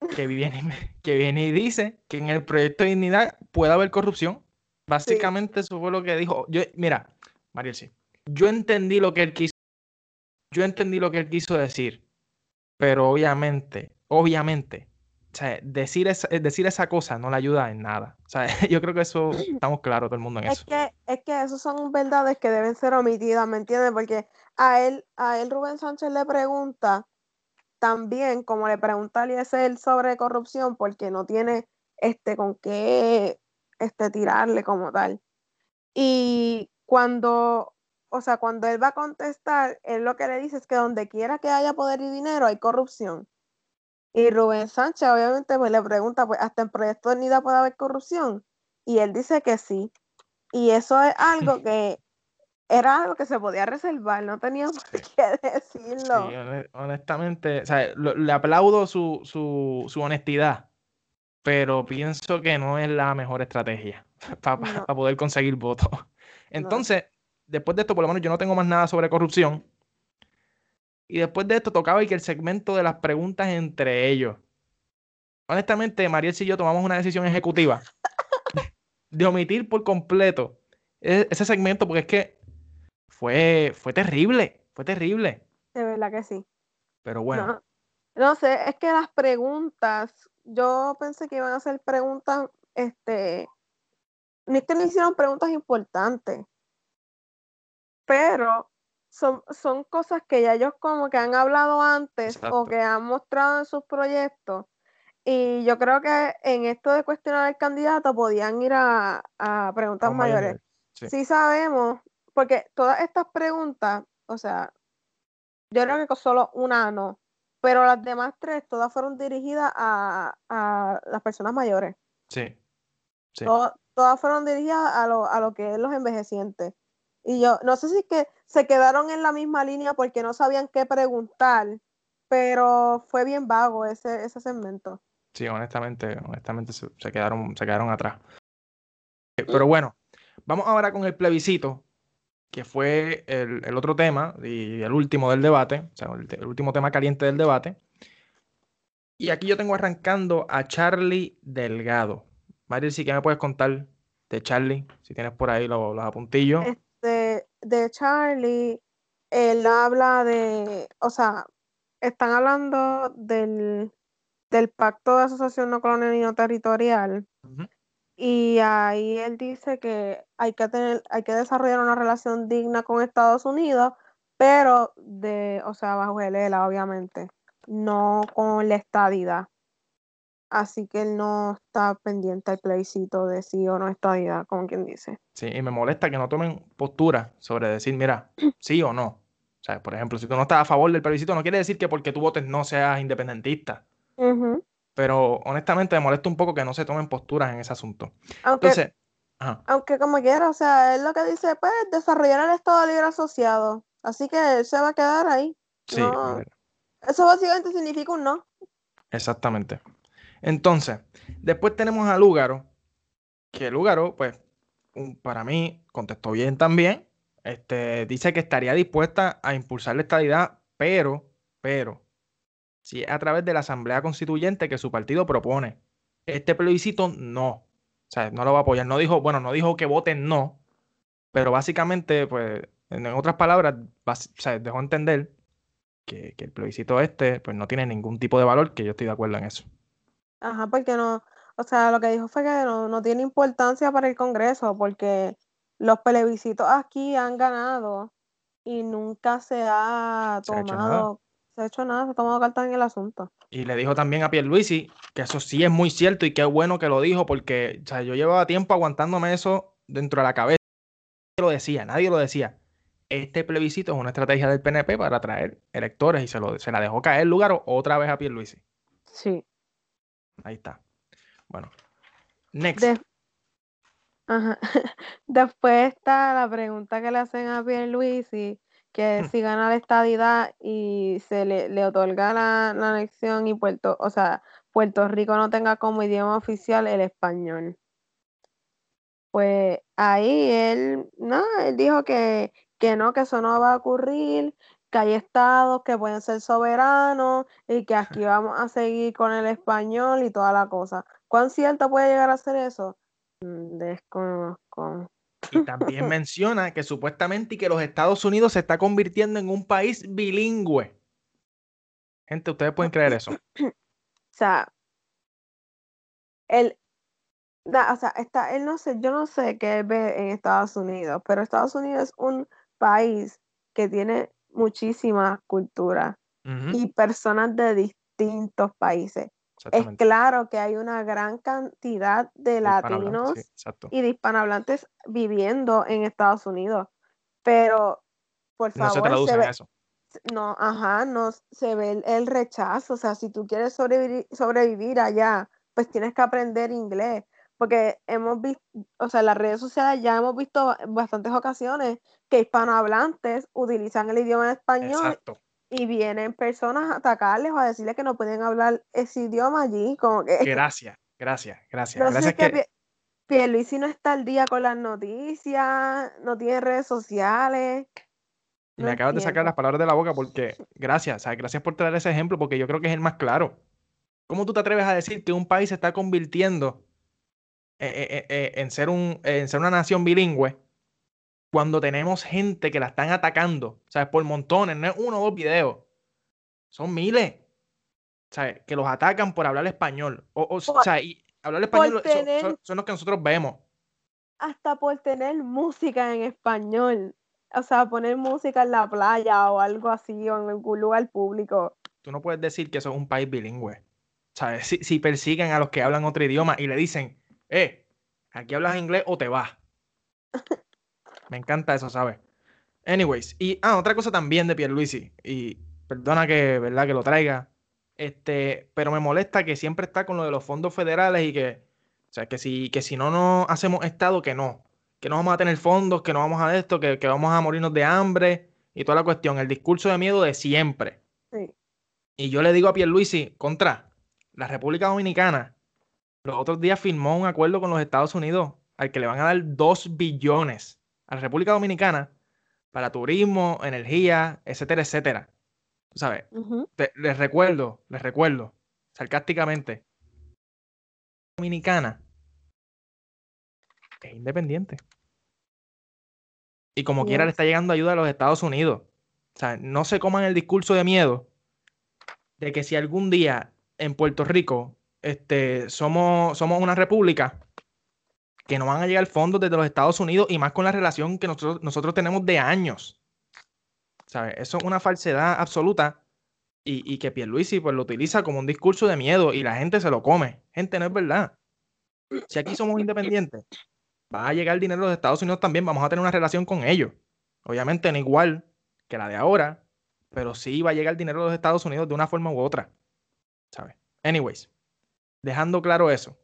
que viene, que viene y dice que en el proyecto de dignidad puede haber corrupción. Básicamente eso fue lo que dijo. Yo, mira, Mariel, sí. Yo entendí lo que él quiso. Yo entendí lo que él quiso decir. Pero obviamente, obviamente, o sea, decir, esa, decir esa cosa no le ayuda en nada. O sea, yo creo que eso estamos claros todo el mundo en es eso. Que, es que eso son verdades que deben ser omitidas, ¿me entiendes? Porque a él, a él Rubén Sánchez le pregunta también, como le pregunta a él sobre corrupción, porque no tiene este, con qué este, tirarle como tal. Y cuando, o sea, cuando él va a contestar, él lo que le dice es que donde quiera que haya poder y dinero hay corrupción. Y Rubén Sánchez obviamente pues le pregunta, pues hasta en Proyecto de Unidad puede haber corrupción. Y él dice que sí. Y eso es algo que era algo que se podía reservar, no tenía por qué decirlo. honestamente, le aplaudo su, su, honestidad, pero pienso que no es la mejor estrategia para poder conseguir votos. Entonces, después de esto, por lo menos yo no tengo más nada sobre corrupción. Y después de esto tocaba que el segmento de las preguntas entre ellos. Honestamente, Mariel y yo tomamos una decisión ejecutiva de omitir por completo e, ese segmento, porque es que fue, fue terrible, fue terrible. De verdad que sí. Pero bueno. No, sé, es que las preguntas, yo pensé que iban a ser preguntas, este, ni es que no hicieron preguntas importantes, pero son, son cosas que ya ellos como que han hablado antes o que han mostrado en sus proyectos. Y yo creo que en esto de cuestionar al candidato podían ir a, preguntas mayores. Sí. sí. sabemos porque todas estas preguntas, o sea, yo creo que solo una no, pero las demás tres, todas fueron dirigidas a, las personas mayores. Sí. sí. todas fueron dirigidas a lo, a lo que es los envejecientes. Y yo, no sé si es que se quedaron en la misma línea porque no sabían qué preguntar, pero fue bien vago ese, ese segmento. Sí, honestamente, honestamente se, quedaron, se quedaron atrás. Eh, pero bueno, vamos ahora con el plebiscito, que fue el, otro tema y el último del debate, o sea, el, último tema caliente del debate. Y aquí yo tengo arrancando a Charlie Delgado. Mario, si ¿qué me puedes contar de Charlie? Si tienes por ahí los, los apuntillos. Este, de Charlie, él habla de, o sea, están hablando del, Pacto de Asociación No Colonial y No Territorial. Y ahí él dice que hay que tener, hay que desarrollar una relación digna con Estados Unidos, pero de, o sea, bajo el ELA, obviamente, no con la estadidad. Así que él no está pendiente al plebiscito de sí o no estadidad, como quien dice. Sí, y me molesta que no tomen postura sobre decir, mira, sí o no. O sea, por ejemplo, si tú no estás a favor del plebiscito, no quiere decir que porque tú votes no seas independentista. Pero honestamente me molesta un poco que no se tomen posturas en ese asunto. Aunque, Entonces, aunque como quiera, o sea, es lo que dice, pues, desarrollar el Estado Libre Asociado. Así que él se va a quedar ahí. Sí. eso básicamente significa un no. Exactamente. Entonces, después tenemos a Lúgaro, que Lúgaro, pues, para mí, contestó bien también. Este, dice que estaría dispuesta a impulsar la estadidad, pero, pero, si es a través de la Asamblea Constituyente que su partido propone. Este plebiscito no. O sea, no lo va a apoyar. No dijo, bueno, no dijo que voten no, pero básicamente, pues, en otras palabras, o dejó entender que, que, el plebiscito este, pues, no tiene ningún tipo de valor, que yo estoy de acuerdo en eso. Ajá, porque no, o sea, lo que dijo fue que no, no tiene importancia para el Congreso, porque los plebiscitos aquí han ganado y nunca se ha tomado, se ha hecho nada, se ha tomado carta en el asunto. Y le dijo también a Pierluisi que eso sí es muy cierto y qué bueno que lo dijo, porque o sea, yo llevaba tiempo aguantándome eso dentro de la cabeza. Nadie lo decía, nadie lo decía. Este plebiscito es una estrategia del PNP para atraer electores y se, lo, se la dejó caer el lugar otra vez a Pierluisi. Sí. Ahí está. Bueno. Next. Ajá. Después está la pregunta que le hacen a Pierluisi, que hmm. si gana la estadidad y se le, otorga la, anexión y Puerto, o sea, Puerto Rico no tenga como idioma oficial el español. Pues ahí él, no, él dijo que, que no, que eso no va a ocurrir, que hay estados que pueden ser soberanos y que aquí vamos a seguir con el español y toda la cosa. ¿Cuán cierto puede llegar a ser eso? Mm, desconozco. Y también menciona que supuestamente que los Estados Unidos se está convirtiendo en un país bilingüe. Gente, ¿ustedes pueden creer eso? O sea, él, o sea, está, él no sé, yo no sé qué ve en Estados Unidos, pero Estados Unidos es un país que tiene muchísima cultura y personas de distintos países. Es claro que hay una gran cantidad de latinos y de hispanohablantes viviendo en Estados Unidos, pero por favor, se, ve, eso. No, ajá, no se ve el, rechazo. O sea, si tú quieres sobrevivir, sobrevivir allá, pues tienes que aprender inglés. Porque hemos visto, o sea, en las redes sociales ya hemos visto en bastantes ocasiones que hispanohablantes utilizan el idioma español Exacto y vienen personas a atacarles o a decirles que no pueden hablar ese idioma allí. Como que... Gracias, gracias, gracias. gracias que, Pierluisi no está al día con las noticias, no tiene redes sociales. Me acabas de sacar las palabras de la boca porque, gracias, gracias por traer ese ejemplo porque yo creo que es el más claro. ¿Cómo tú te atreves a decir que un país se está convirtiendo eh, eh, eh, en, ser un, en ser una nación bilingüe cuando tenemos gente que la están atacando, ¿sabes? Por montones, no es uno o dos videos, son miles, ¿sabes? Que los atacan por hablar español. O, sea, y hablar español son, los que nosotros vemos. Hasta por tener música en español. O sea, poner música en la playa o algo así, o en algún lugar público. Tú no puedes decir que eso es un país bilingüe. ¿Sabes? Si, si persiguen a los que hablan otro idioma y le dicen, eh, aquí hablas inglés o te vas. Me encanta eso, ¿sabes? Anyways, y ah, otra cosa también de Pierluisi, y perdona que, ¿verdad? que lo traiga, este, pero me molesta que siempre está con lo de los fondos federales y que O sea, que si, que si no nos hacemos Estado, que no. Que no vamos a tener fondos, que no vamos a esto, que, que vamos a morirnos de hambre y toda la cuestión. El discurso de miedo de siempre. Sí. Y yo le digo a Pierluisi, contra, la República Dominicana los otros días firmó un acuerdo con los Estados Unidos al que le van a dar 2 billones a la República Dominicana para turismo, energía, etcétera, etcétera. ¿Sabes? les recuerdo, les recuerdo, sarcásticamente, Dominicana es independiente. Y como quiera le está llegando ayuda a los Estados Unidos. O sea, no se coman el discurso de miedo de que si algún día en Puerto Rico este, somos, somos una república, que no van a llegar fondos desde los Estados Unidos y más con la relación que nosotros, nosotros tenemos de años. ¿Sabes? Eso es una falsedad absoluta y, y que Pierluisi pues, lo utiliza como un discurso de miedo y la gente se lo come. Gente, no es verdad. Si aquí somos independientes, va a llegar el dinero de los Estados Unidos también, vamos a tener una relación con ellos. Obviamente no igual que la de ahora, pero sí va a llegar el dinero de los Estados Unidos de una forma u otra. ¿Sabes? Anyways, dejando claro eso,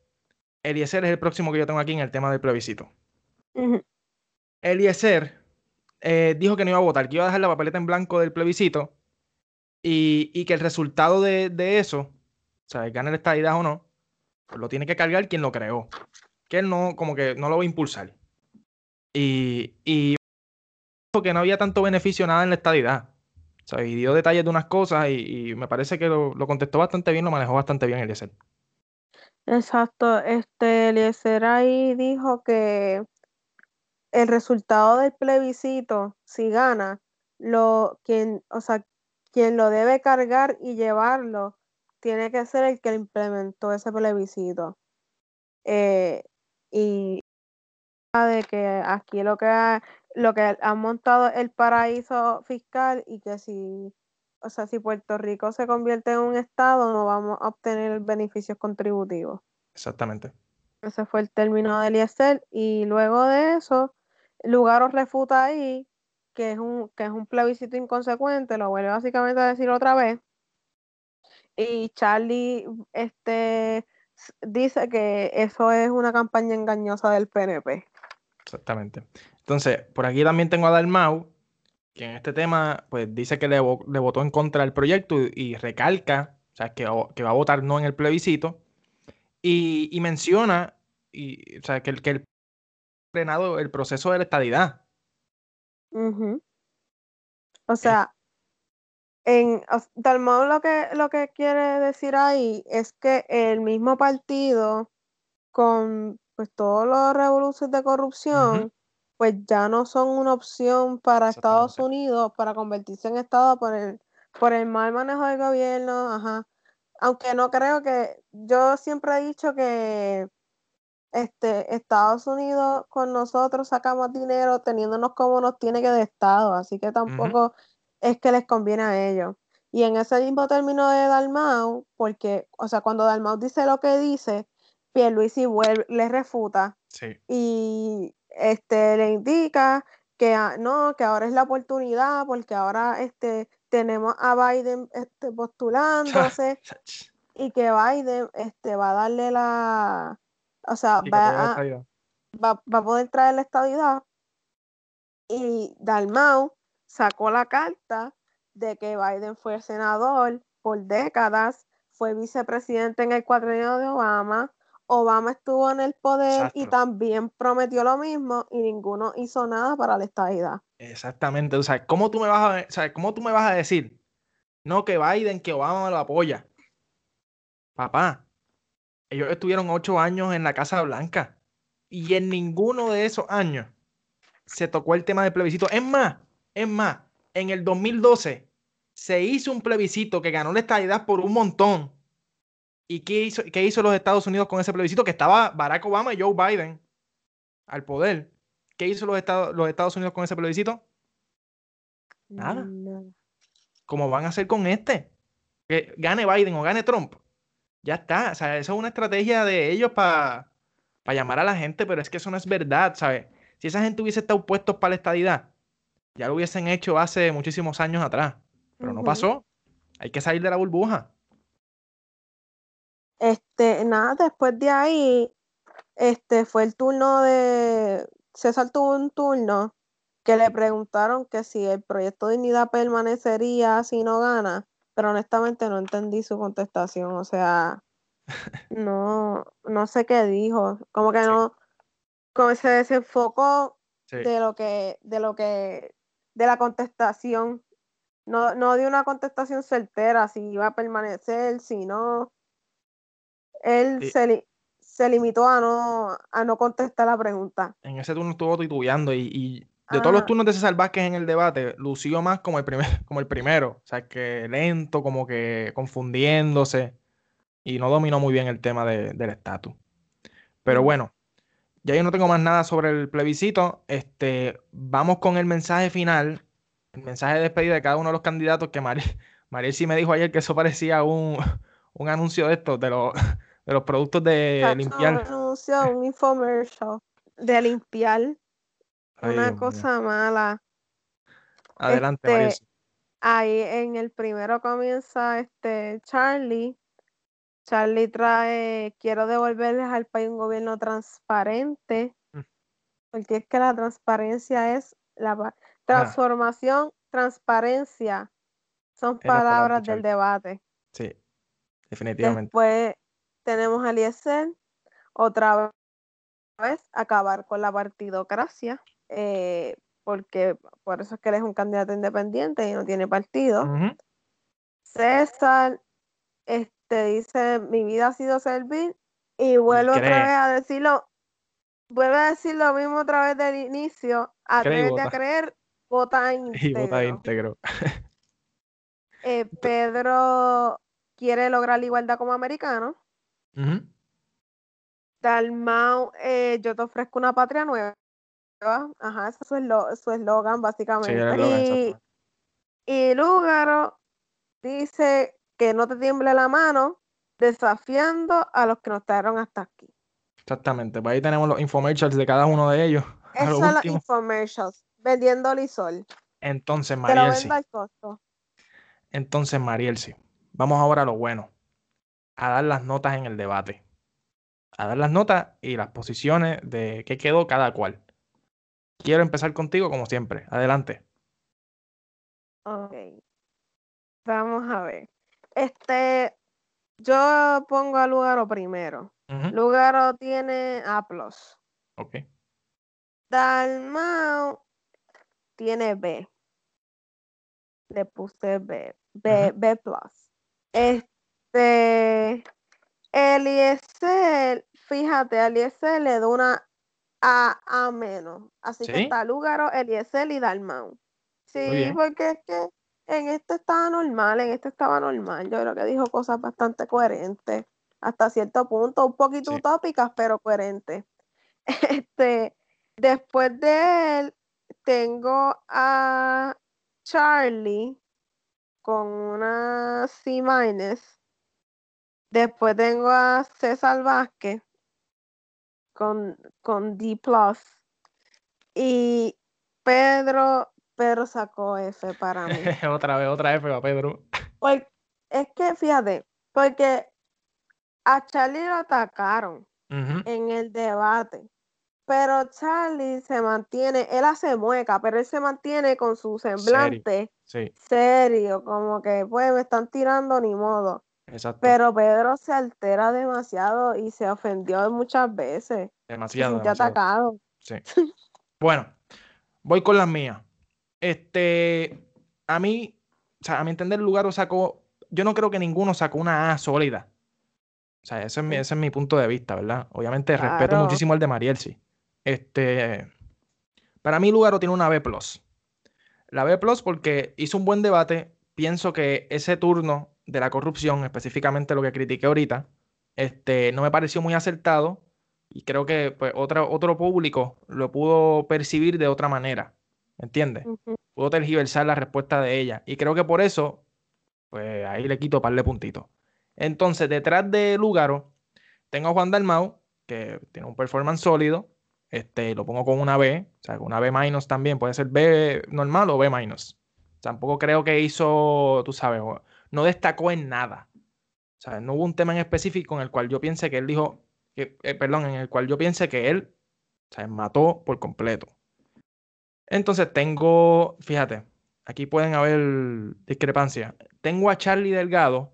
Eliezer es el próximo que yo tengo aquí en el tema del plebiscito. Eliezer eh, dijo que no iba a votar, que iba a dejar la papeleta en blanco del plebiscito y, que el resultado de, eso, o sea, gane la estadidad o no, pues lo tiene que cargar quien lo creó. Que él no, como que no lo va a impulsar. Y, y dijo que no había tanto beneficio nada en la estadidad. O sea, y dio detalles de unas cosas y, me parece que lo, lo, contestó bastante bien, lo manejó bastante bien Eliezer. Exacto, este Eliezer ahí dijo que el resultado del plebiscito, si gana, lo quien, o sea, quien lo debe cargar y llevarlo tiene que ser el que implementó ese plebiscito. Eh, y de que aquí lo que lo que han montado el paraíso fiscal y que si o sea, si Puerto Rico se convierte en un estado, no vamos a obtener beneficios contributivos. Exactamente. Ese fue el término del IESEL. Y luego de eso, Lugaro refuta ahí que es un, que es un plebiscito inconsecuente, lo vuelve básicamente a decir otra vez. Y Charlie este, dice que eso es una campaña engañosa del PNP. Exactamente. Entonces, por aquí también tengo a Dalmau, que en este tema, pues dice que le, votó en contra del proyecto y, recalca, o sea, que, que, va a votar no en el plebiscito, y, menciona, y, o sea, que, el, que el frenado el proceso de la estadidad. O sea, en tal modo lo que, lo que quiere decir ahí es que el mismo partido, con pues todos los revoluciones de corrupción, pues ya no son una opción para Estados Unidos para convertirse en Estado por el, por el mal manejo del gobierno, ajá. Aunque no creo que, yo siempre he dicho que este, Estados Unidos con nosotros saca más dinero teniéndonos como nos tiene que de Estado, así que tampoco es que les conviene a ellos. Y en ese mismo término de Dalmau, porque, o sea, cuando Dalmau dice lo que dice, Pierluisi vuelve, le refuta. Sí. Y este, le indica que ah, no, que ahora es la oportunidad porque ahora este, tenemos a Biden este, postulándose y que Biden este, va a darle la, o sea, va a, va, a poder traer la estabilidad y Dalmau sacó la carta de que Biden fue senador por décadas, fue vicepresidente en el cuatrienio de Obama, Obama estuvo en el poder y también prometió lo mismo y ninguno hizo nada para la estabilidad. Exactamente, o sea, ¿cómo tú me vas a, ¿cómo tú me vas a decir? No, que Biden, que Obama lo apoya. Papá, ellos estuvieron ocho años en la Casa Blanca y en ninguno de esos años se tocó el tema del plebiscito. Es más, es más, en el 2012 se hizo un plebiscito que ganó la estabilidad por un montón ¿Y qué hizo, qué hizo los Estados Unidos con ese plebiscito? Que estaba Barack Obama y Joe Biden al poder. ¿Qué hizo los Estados, los Estados Unidos con ese plebiscito? Nada. ¿Cómo van a hacer con este? Que gane Biden o gane Trump. Ya está. O sea, eso es una estrategia de ellos para llamar a la gente, pero es que eso no es verdad, ¿sabes? Si esa gente hubiese estado puestos para la estadidad, ya lo hubiesen hecho hace muchísimos años atrás. Pero no pasó. Hay que salir de la burbuja. Este, nada, después de ahí, este fue el turno de César tuvo un turno que le preguntaron que si el proyecto de Dignidad permanecería si no gana, pero honestamente no entendí su contestación, o sea, no, no sé qué dijo, como que no, como se desenfocó de lo que, de lo que, de la contestación, no, no dio una contestación certera si iba a permanecer, si no, él se, se limitó a no, a no contestar la pregunta. En ese turno estuvo titubeando y, de todos los turnos de César Vázquez en el debate, lució más como el, primer, como el primero. O sea, que lento, como que confundiéndose y no dominó muy bien el tema del estatus. Pero bueno, ya yo no tengo más nada sobre el plebiscito. Este, vamos con el mensaje final, el mensaje de despedida de cada uno de los candidatos que Mariel, Mariel sí me dijo ayer que eso parecía un, un anuncio de estos, de los, de los productos de limpiar. Un anuncio, un infomercial de limpiar. una cosa mala. Adelante, este, Ahí en el primero comienza este Charlie Charlie trae, quiero devolverles al país un gobierno transparente, mm. porque es que la transparencia es la transformación, transparencia, son palabras del debate. Sí, definitivamente. Después tenemos a Eliezer, otra vez acabar con la partidocracia, eh, porque por eso es que él es un candidato independiente y no tiene partido. César, este, te dice, mi vida ha sido servir, y vuelvo otra vez a decirlo, vuelve a decir lo mismo otra vez del inicio, atrévete a creer, vota íntegro. Y vota íntegro. Eh, Pedro quiere lograr la igualdad como americano. Dalmau, eh, yo te ofrezco una patria nueva. Ajá, ese es su eslogan, básicamente. y, y Lúgaro dice que no te tiemble la mano desafiando a los que nos trajeron hasta aquí. Exactamente, pues ahí tenemos los infomercials de cada uno de ellos. Esos son los infomercials, vendiendo lisol. Entonces, Mariel, sí. Entonces, Mariel, sí. Vamos ahora a lo bueno. A dar las notas en el debate. A dar las notas y las posiciones de qué quedó cada cual. Quiero empezar contigo como siempre. Adelante. Ok. Vamos a ver. Este, yo pongo a Lugaro primero. Lugaro tiene A. Ok. Dalmau tiene B. Le puse B. B, B Este. Eliezer, fíjate, Eliezer le da una A a menos. Así que está Lugaro, Eliezer y Dalmau. Sí, porque es que en este estaba normal, en este estaba normal. Yo creo que dijo cosas bastante coherentes, hasta cierto punto, un poquito utópicas, pero coherentes. Este, después de él, tengo a Charlie con una C Después tengo a César Vázquez con, con D Y Pedro Pedro sacó F para mí. otra vez, otra F para Pedro. Pues, es que fíjate, porque a Charlie lo atacaron en el debate, pero Charlie se mantiene, él hace mueca, pero él se mantiene con su semblante serio, como que pues me están tirando ni modo. Exacto. Pero Pedro se altera demasiado y se ofendió muchas veces. Demasiado. Se atacado. Sí. bueno, voy con las mías. Este, a mí, o sea, a mi entender, Lugaro sacó, yo no creo que ninguno sacó una A sólida. O sea, ese es mi, ese es mi punto de vista, ¿verdad? Obviamente respeto muchísimo el de Mariel, sí. Este, para mí Lugaro tiene una B+. La B+, porque hizo un buen debate. Pienso que ese turno de la corrupción, específicamente lo que critiqué ahorita, este, no me pareció muy acertado y creo que pues, otro, otro público lo pudo percibir de otra manera. ¿Me entiendes? Pudo tergiversar la respuesta de ella. Y creo que por eso, pues ahí le quito par de puntitos. Entonces, detrás de Lugaro, tengo a Juan Dalmau, que tiene un performance sólido. Este, lo pongo con una B, o sea, con una B minus también. Puede ser B normal o B minus. Tampoco creo que hizo, tú sabes, no destacó en nada. O sea, no hubo un tema en específico en el cual yo piense que él dijo eh, perdón, en el cual yo piense que él se mató por completo. Entonces tengo, fíjate, aquí pueden haber discrepancias. Tengo a Charlie Delgado,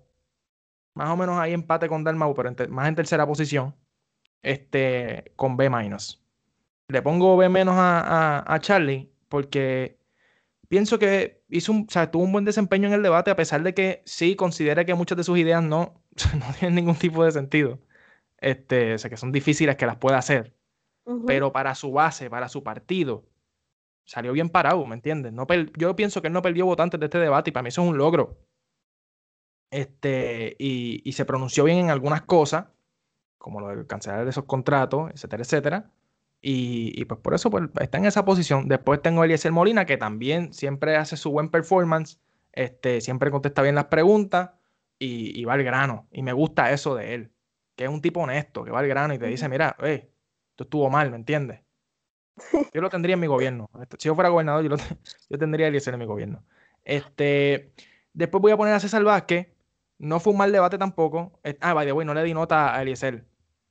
más o menos ahí empate con Dalmau, pero más en tercera posición, este, con B-. Le pongo B- a, a, a Charlie porque pienso que hizo un, o sea, tuvo un buen desempeño en el debate, a pesar de que sí considera que muchas de sus ideas no, no tienen ningún tipo de sentido. Este, o sea, que son difíciles que las pueda hacer. Pero para su base, para su partido, salió bien parado, ¿me entiendes? No yo pienso que él no perdió votantes de este debate y para mí eso es un logro. Este, y, y se pronunció bien en algunas cosas, como lo del cancelar de esos contratos, etcétera, etcétera. Y, pues por eso pues, está en esa posición. Después tengo a Eliezer Molina, que también siempre hace su buen performance, este, siempre contesta bien las preguntas y, va al grano. Y me gusta eso de él, que es un tipo honesto, que va al grano y te dice, mira, hey, esto estuvo mal, ¿me entiendes? Yo lo tendría en mi gobierno. Si yo fuera gobernador, yo, yo tendría a Eliezer en mi gobierno. Este, después voy a poner a César Vázquez. No fue un mal debate tampoco. Ah, vaya, bueno, no le di nota a Eliezer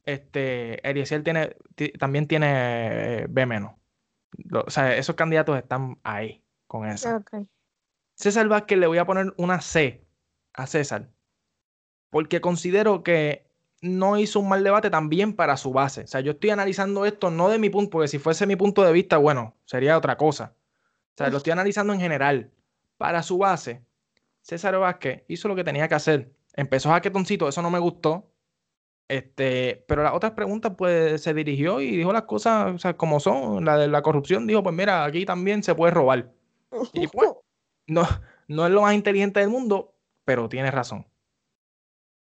este, Eliezer tiene, también tiene eh, B menos. O sea, esos candidatos están ahí con eso. César Vázquez le voy a poner una C a César, porque considero que no hizo un mal debate también para su base. O sea, yo estoy analizando esto no de mi punto, porque si fuese mi punto de vista, bueno, sería otra cosa. O sea, lo estoy analizando en general. Para su base, César Vázquez hizo lo que tenía que hacer. Empezó a jaquetoncito, eso no me gustó. Este, pero las otras preguntas, pues se dirigió y dijo las cosas como son. La de la corrupción dijo, pues mira, aquí también se puede robar. Y pues, no, no es lo más inteligente del mundo, pero tiene razón.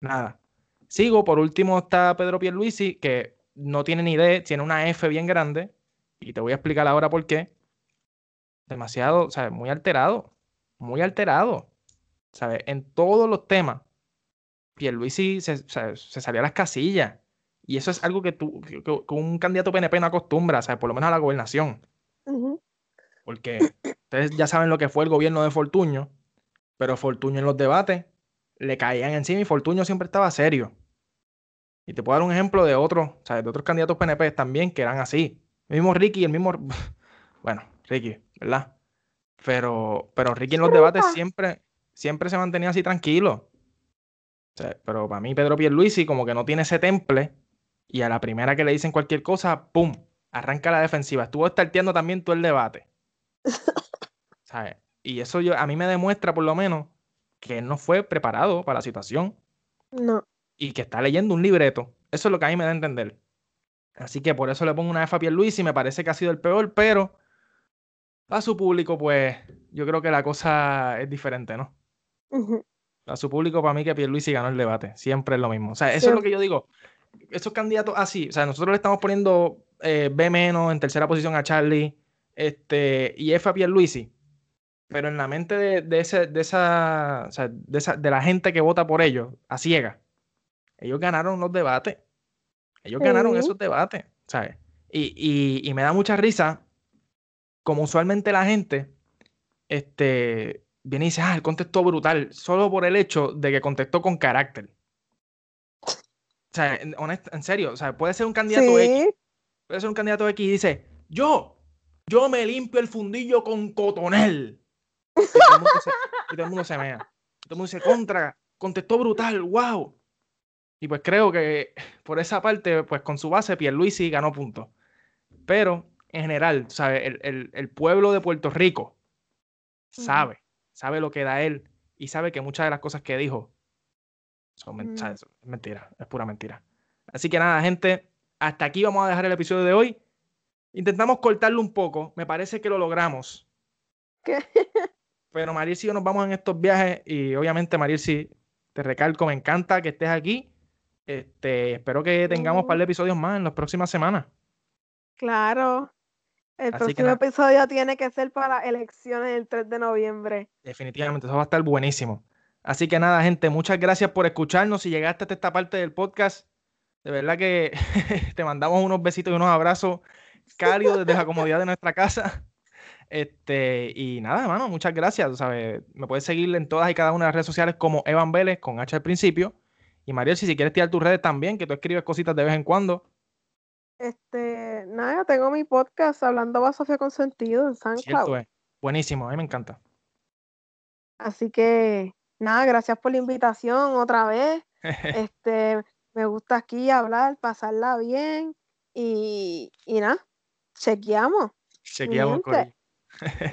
Nada. Sigo, por último está Pedro Pierluisi, que no tiene ni idea, tiene una F bien grande, y te voy a explicar ahora por qué. Demasiado, ¿sabes? Muy alterado, muy alterado, ¿sabes? En todos los temas Pierluisi se, se, se salió a las casillas. Y eso es algo que, tú, que, un candidato PNP no acostumbra, sea, por lo menos a la gobernación. Porque ustedes ya saben lo que fue el gobierno de Fortuño, pero Fortuño en los debates le caían encima y Fortuño siempre estaba serio. Y te puedo dar un ejemplo de otros, de otros candidatos PNP también que eran así. El mismo Ricky, el mismo. Bueno, Ricky, ¿verdad? Pero, pero Ricky en los debates siempre, siempre se mantenía así tranquilo pero para mí Pedro Pierluisi como que no tiene ese temple y a la primera que le dicen cualquier cosa, ¡pum! Arranca la defensiva. Estuvo estarteando también todo el debate. ¿Sabes? Y eso yo, a mí me demuestra por lo menos que él no fue preparado para la situación. No. Y que está leyendo un libreto. Eso es lo que a mí me da a entender. Así que por eso le pongo una F a Pierluisi y me parece que ha sido el peor, pero a su público, pues yo creo que la cosa es diferente, ¿no? A su público, para mí que Pierluisi ganó el debate. Siempre es lo mismo. O sea, eso es lo que yo digo. Esos candidatos así, o sea, nosotros le estamos poniendo eh, B menos en tercera posición a Charlie este, y F a Pierluisi. Pero en la mente de, ese, de, esa, o sea, de, esa, de la gente que vota por ellos, a ciega, ellos ganaron los debates. Ellos ganaron esos debates, ¿sabes? Y, y, y me da mucha risa, como usualmente la gente, este, viene y dice, ah, él contestó brutal, solo por el hecho de que contestó con carácter. O sea, en, en serio, o sea, puede ser un candidato X, puede ser un candidato X y dice, yo, yo me limpio el fundillo con cotonel. Y todo el mundo se, y todo el mundo se mea. Todo el mundo dice, contra, contestó brutal, wow. Y pues creo que por esa parte, pues con su base, Pierluisi ganó puntos. Pero en general, ¿sabe? El, el, el pueblo de Puerto Rico sabe sabe lo que da él y sabe que muchas de las cosas que dijo son mm. es mentira, es pura mentira. Así que nada, gente, hasta aquí vamos a dejar el episodio de hoy. Intentamos cortarlo un poco, me parece que lo logramos. ¿Qué? Pero Mariel y yo nos vamos en estos viajes y obviamente Mariel sí, te recalco, me encanta que estés aquí. Este, espero que tengamos un par de episodios más en las próximas semanas. Claro. El próximo episodio tiene que ser para elecciones el 3 de noviembre. Definitivamente, eso va a estar buenísimo. Así que nada, gente, muchas gracias por escucharnos. Si llegaste hasta esta parte del podcast, de verdad que te mandamos unos besitos y unos abrazos cálidos desde la comodidad de nuestra casa. Este, y nada, hermano, muchas gracias. ¿sabes? Me puedes seguir en todas y cada una de las redes sociales como Evan Vélez con H al principio. Y Mario, si, si quieres tirar tus redes también, que tú escribes cositas de vez en cuando. Este, nada, tengo mi podcast hablando va Sofía con sentido en SoundCloud. es. Buenísimo, a mí me encanta. Así que, nada, gracias por la invitación otra vez. este, me gusta aquí hablar, pasarla bien y, y nada, chequeamos. Chequeamos,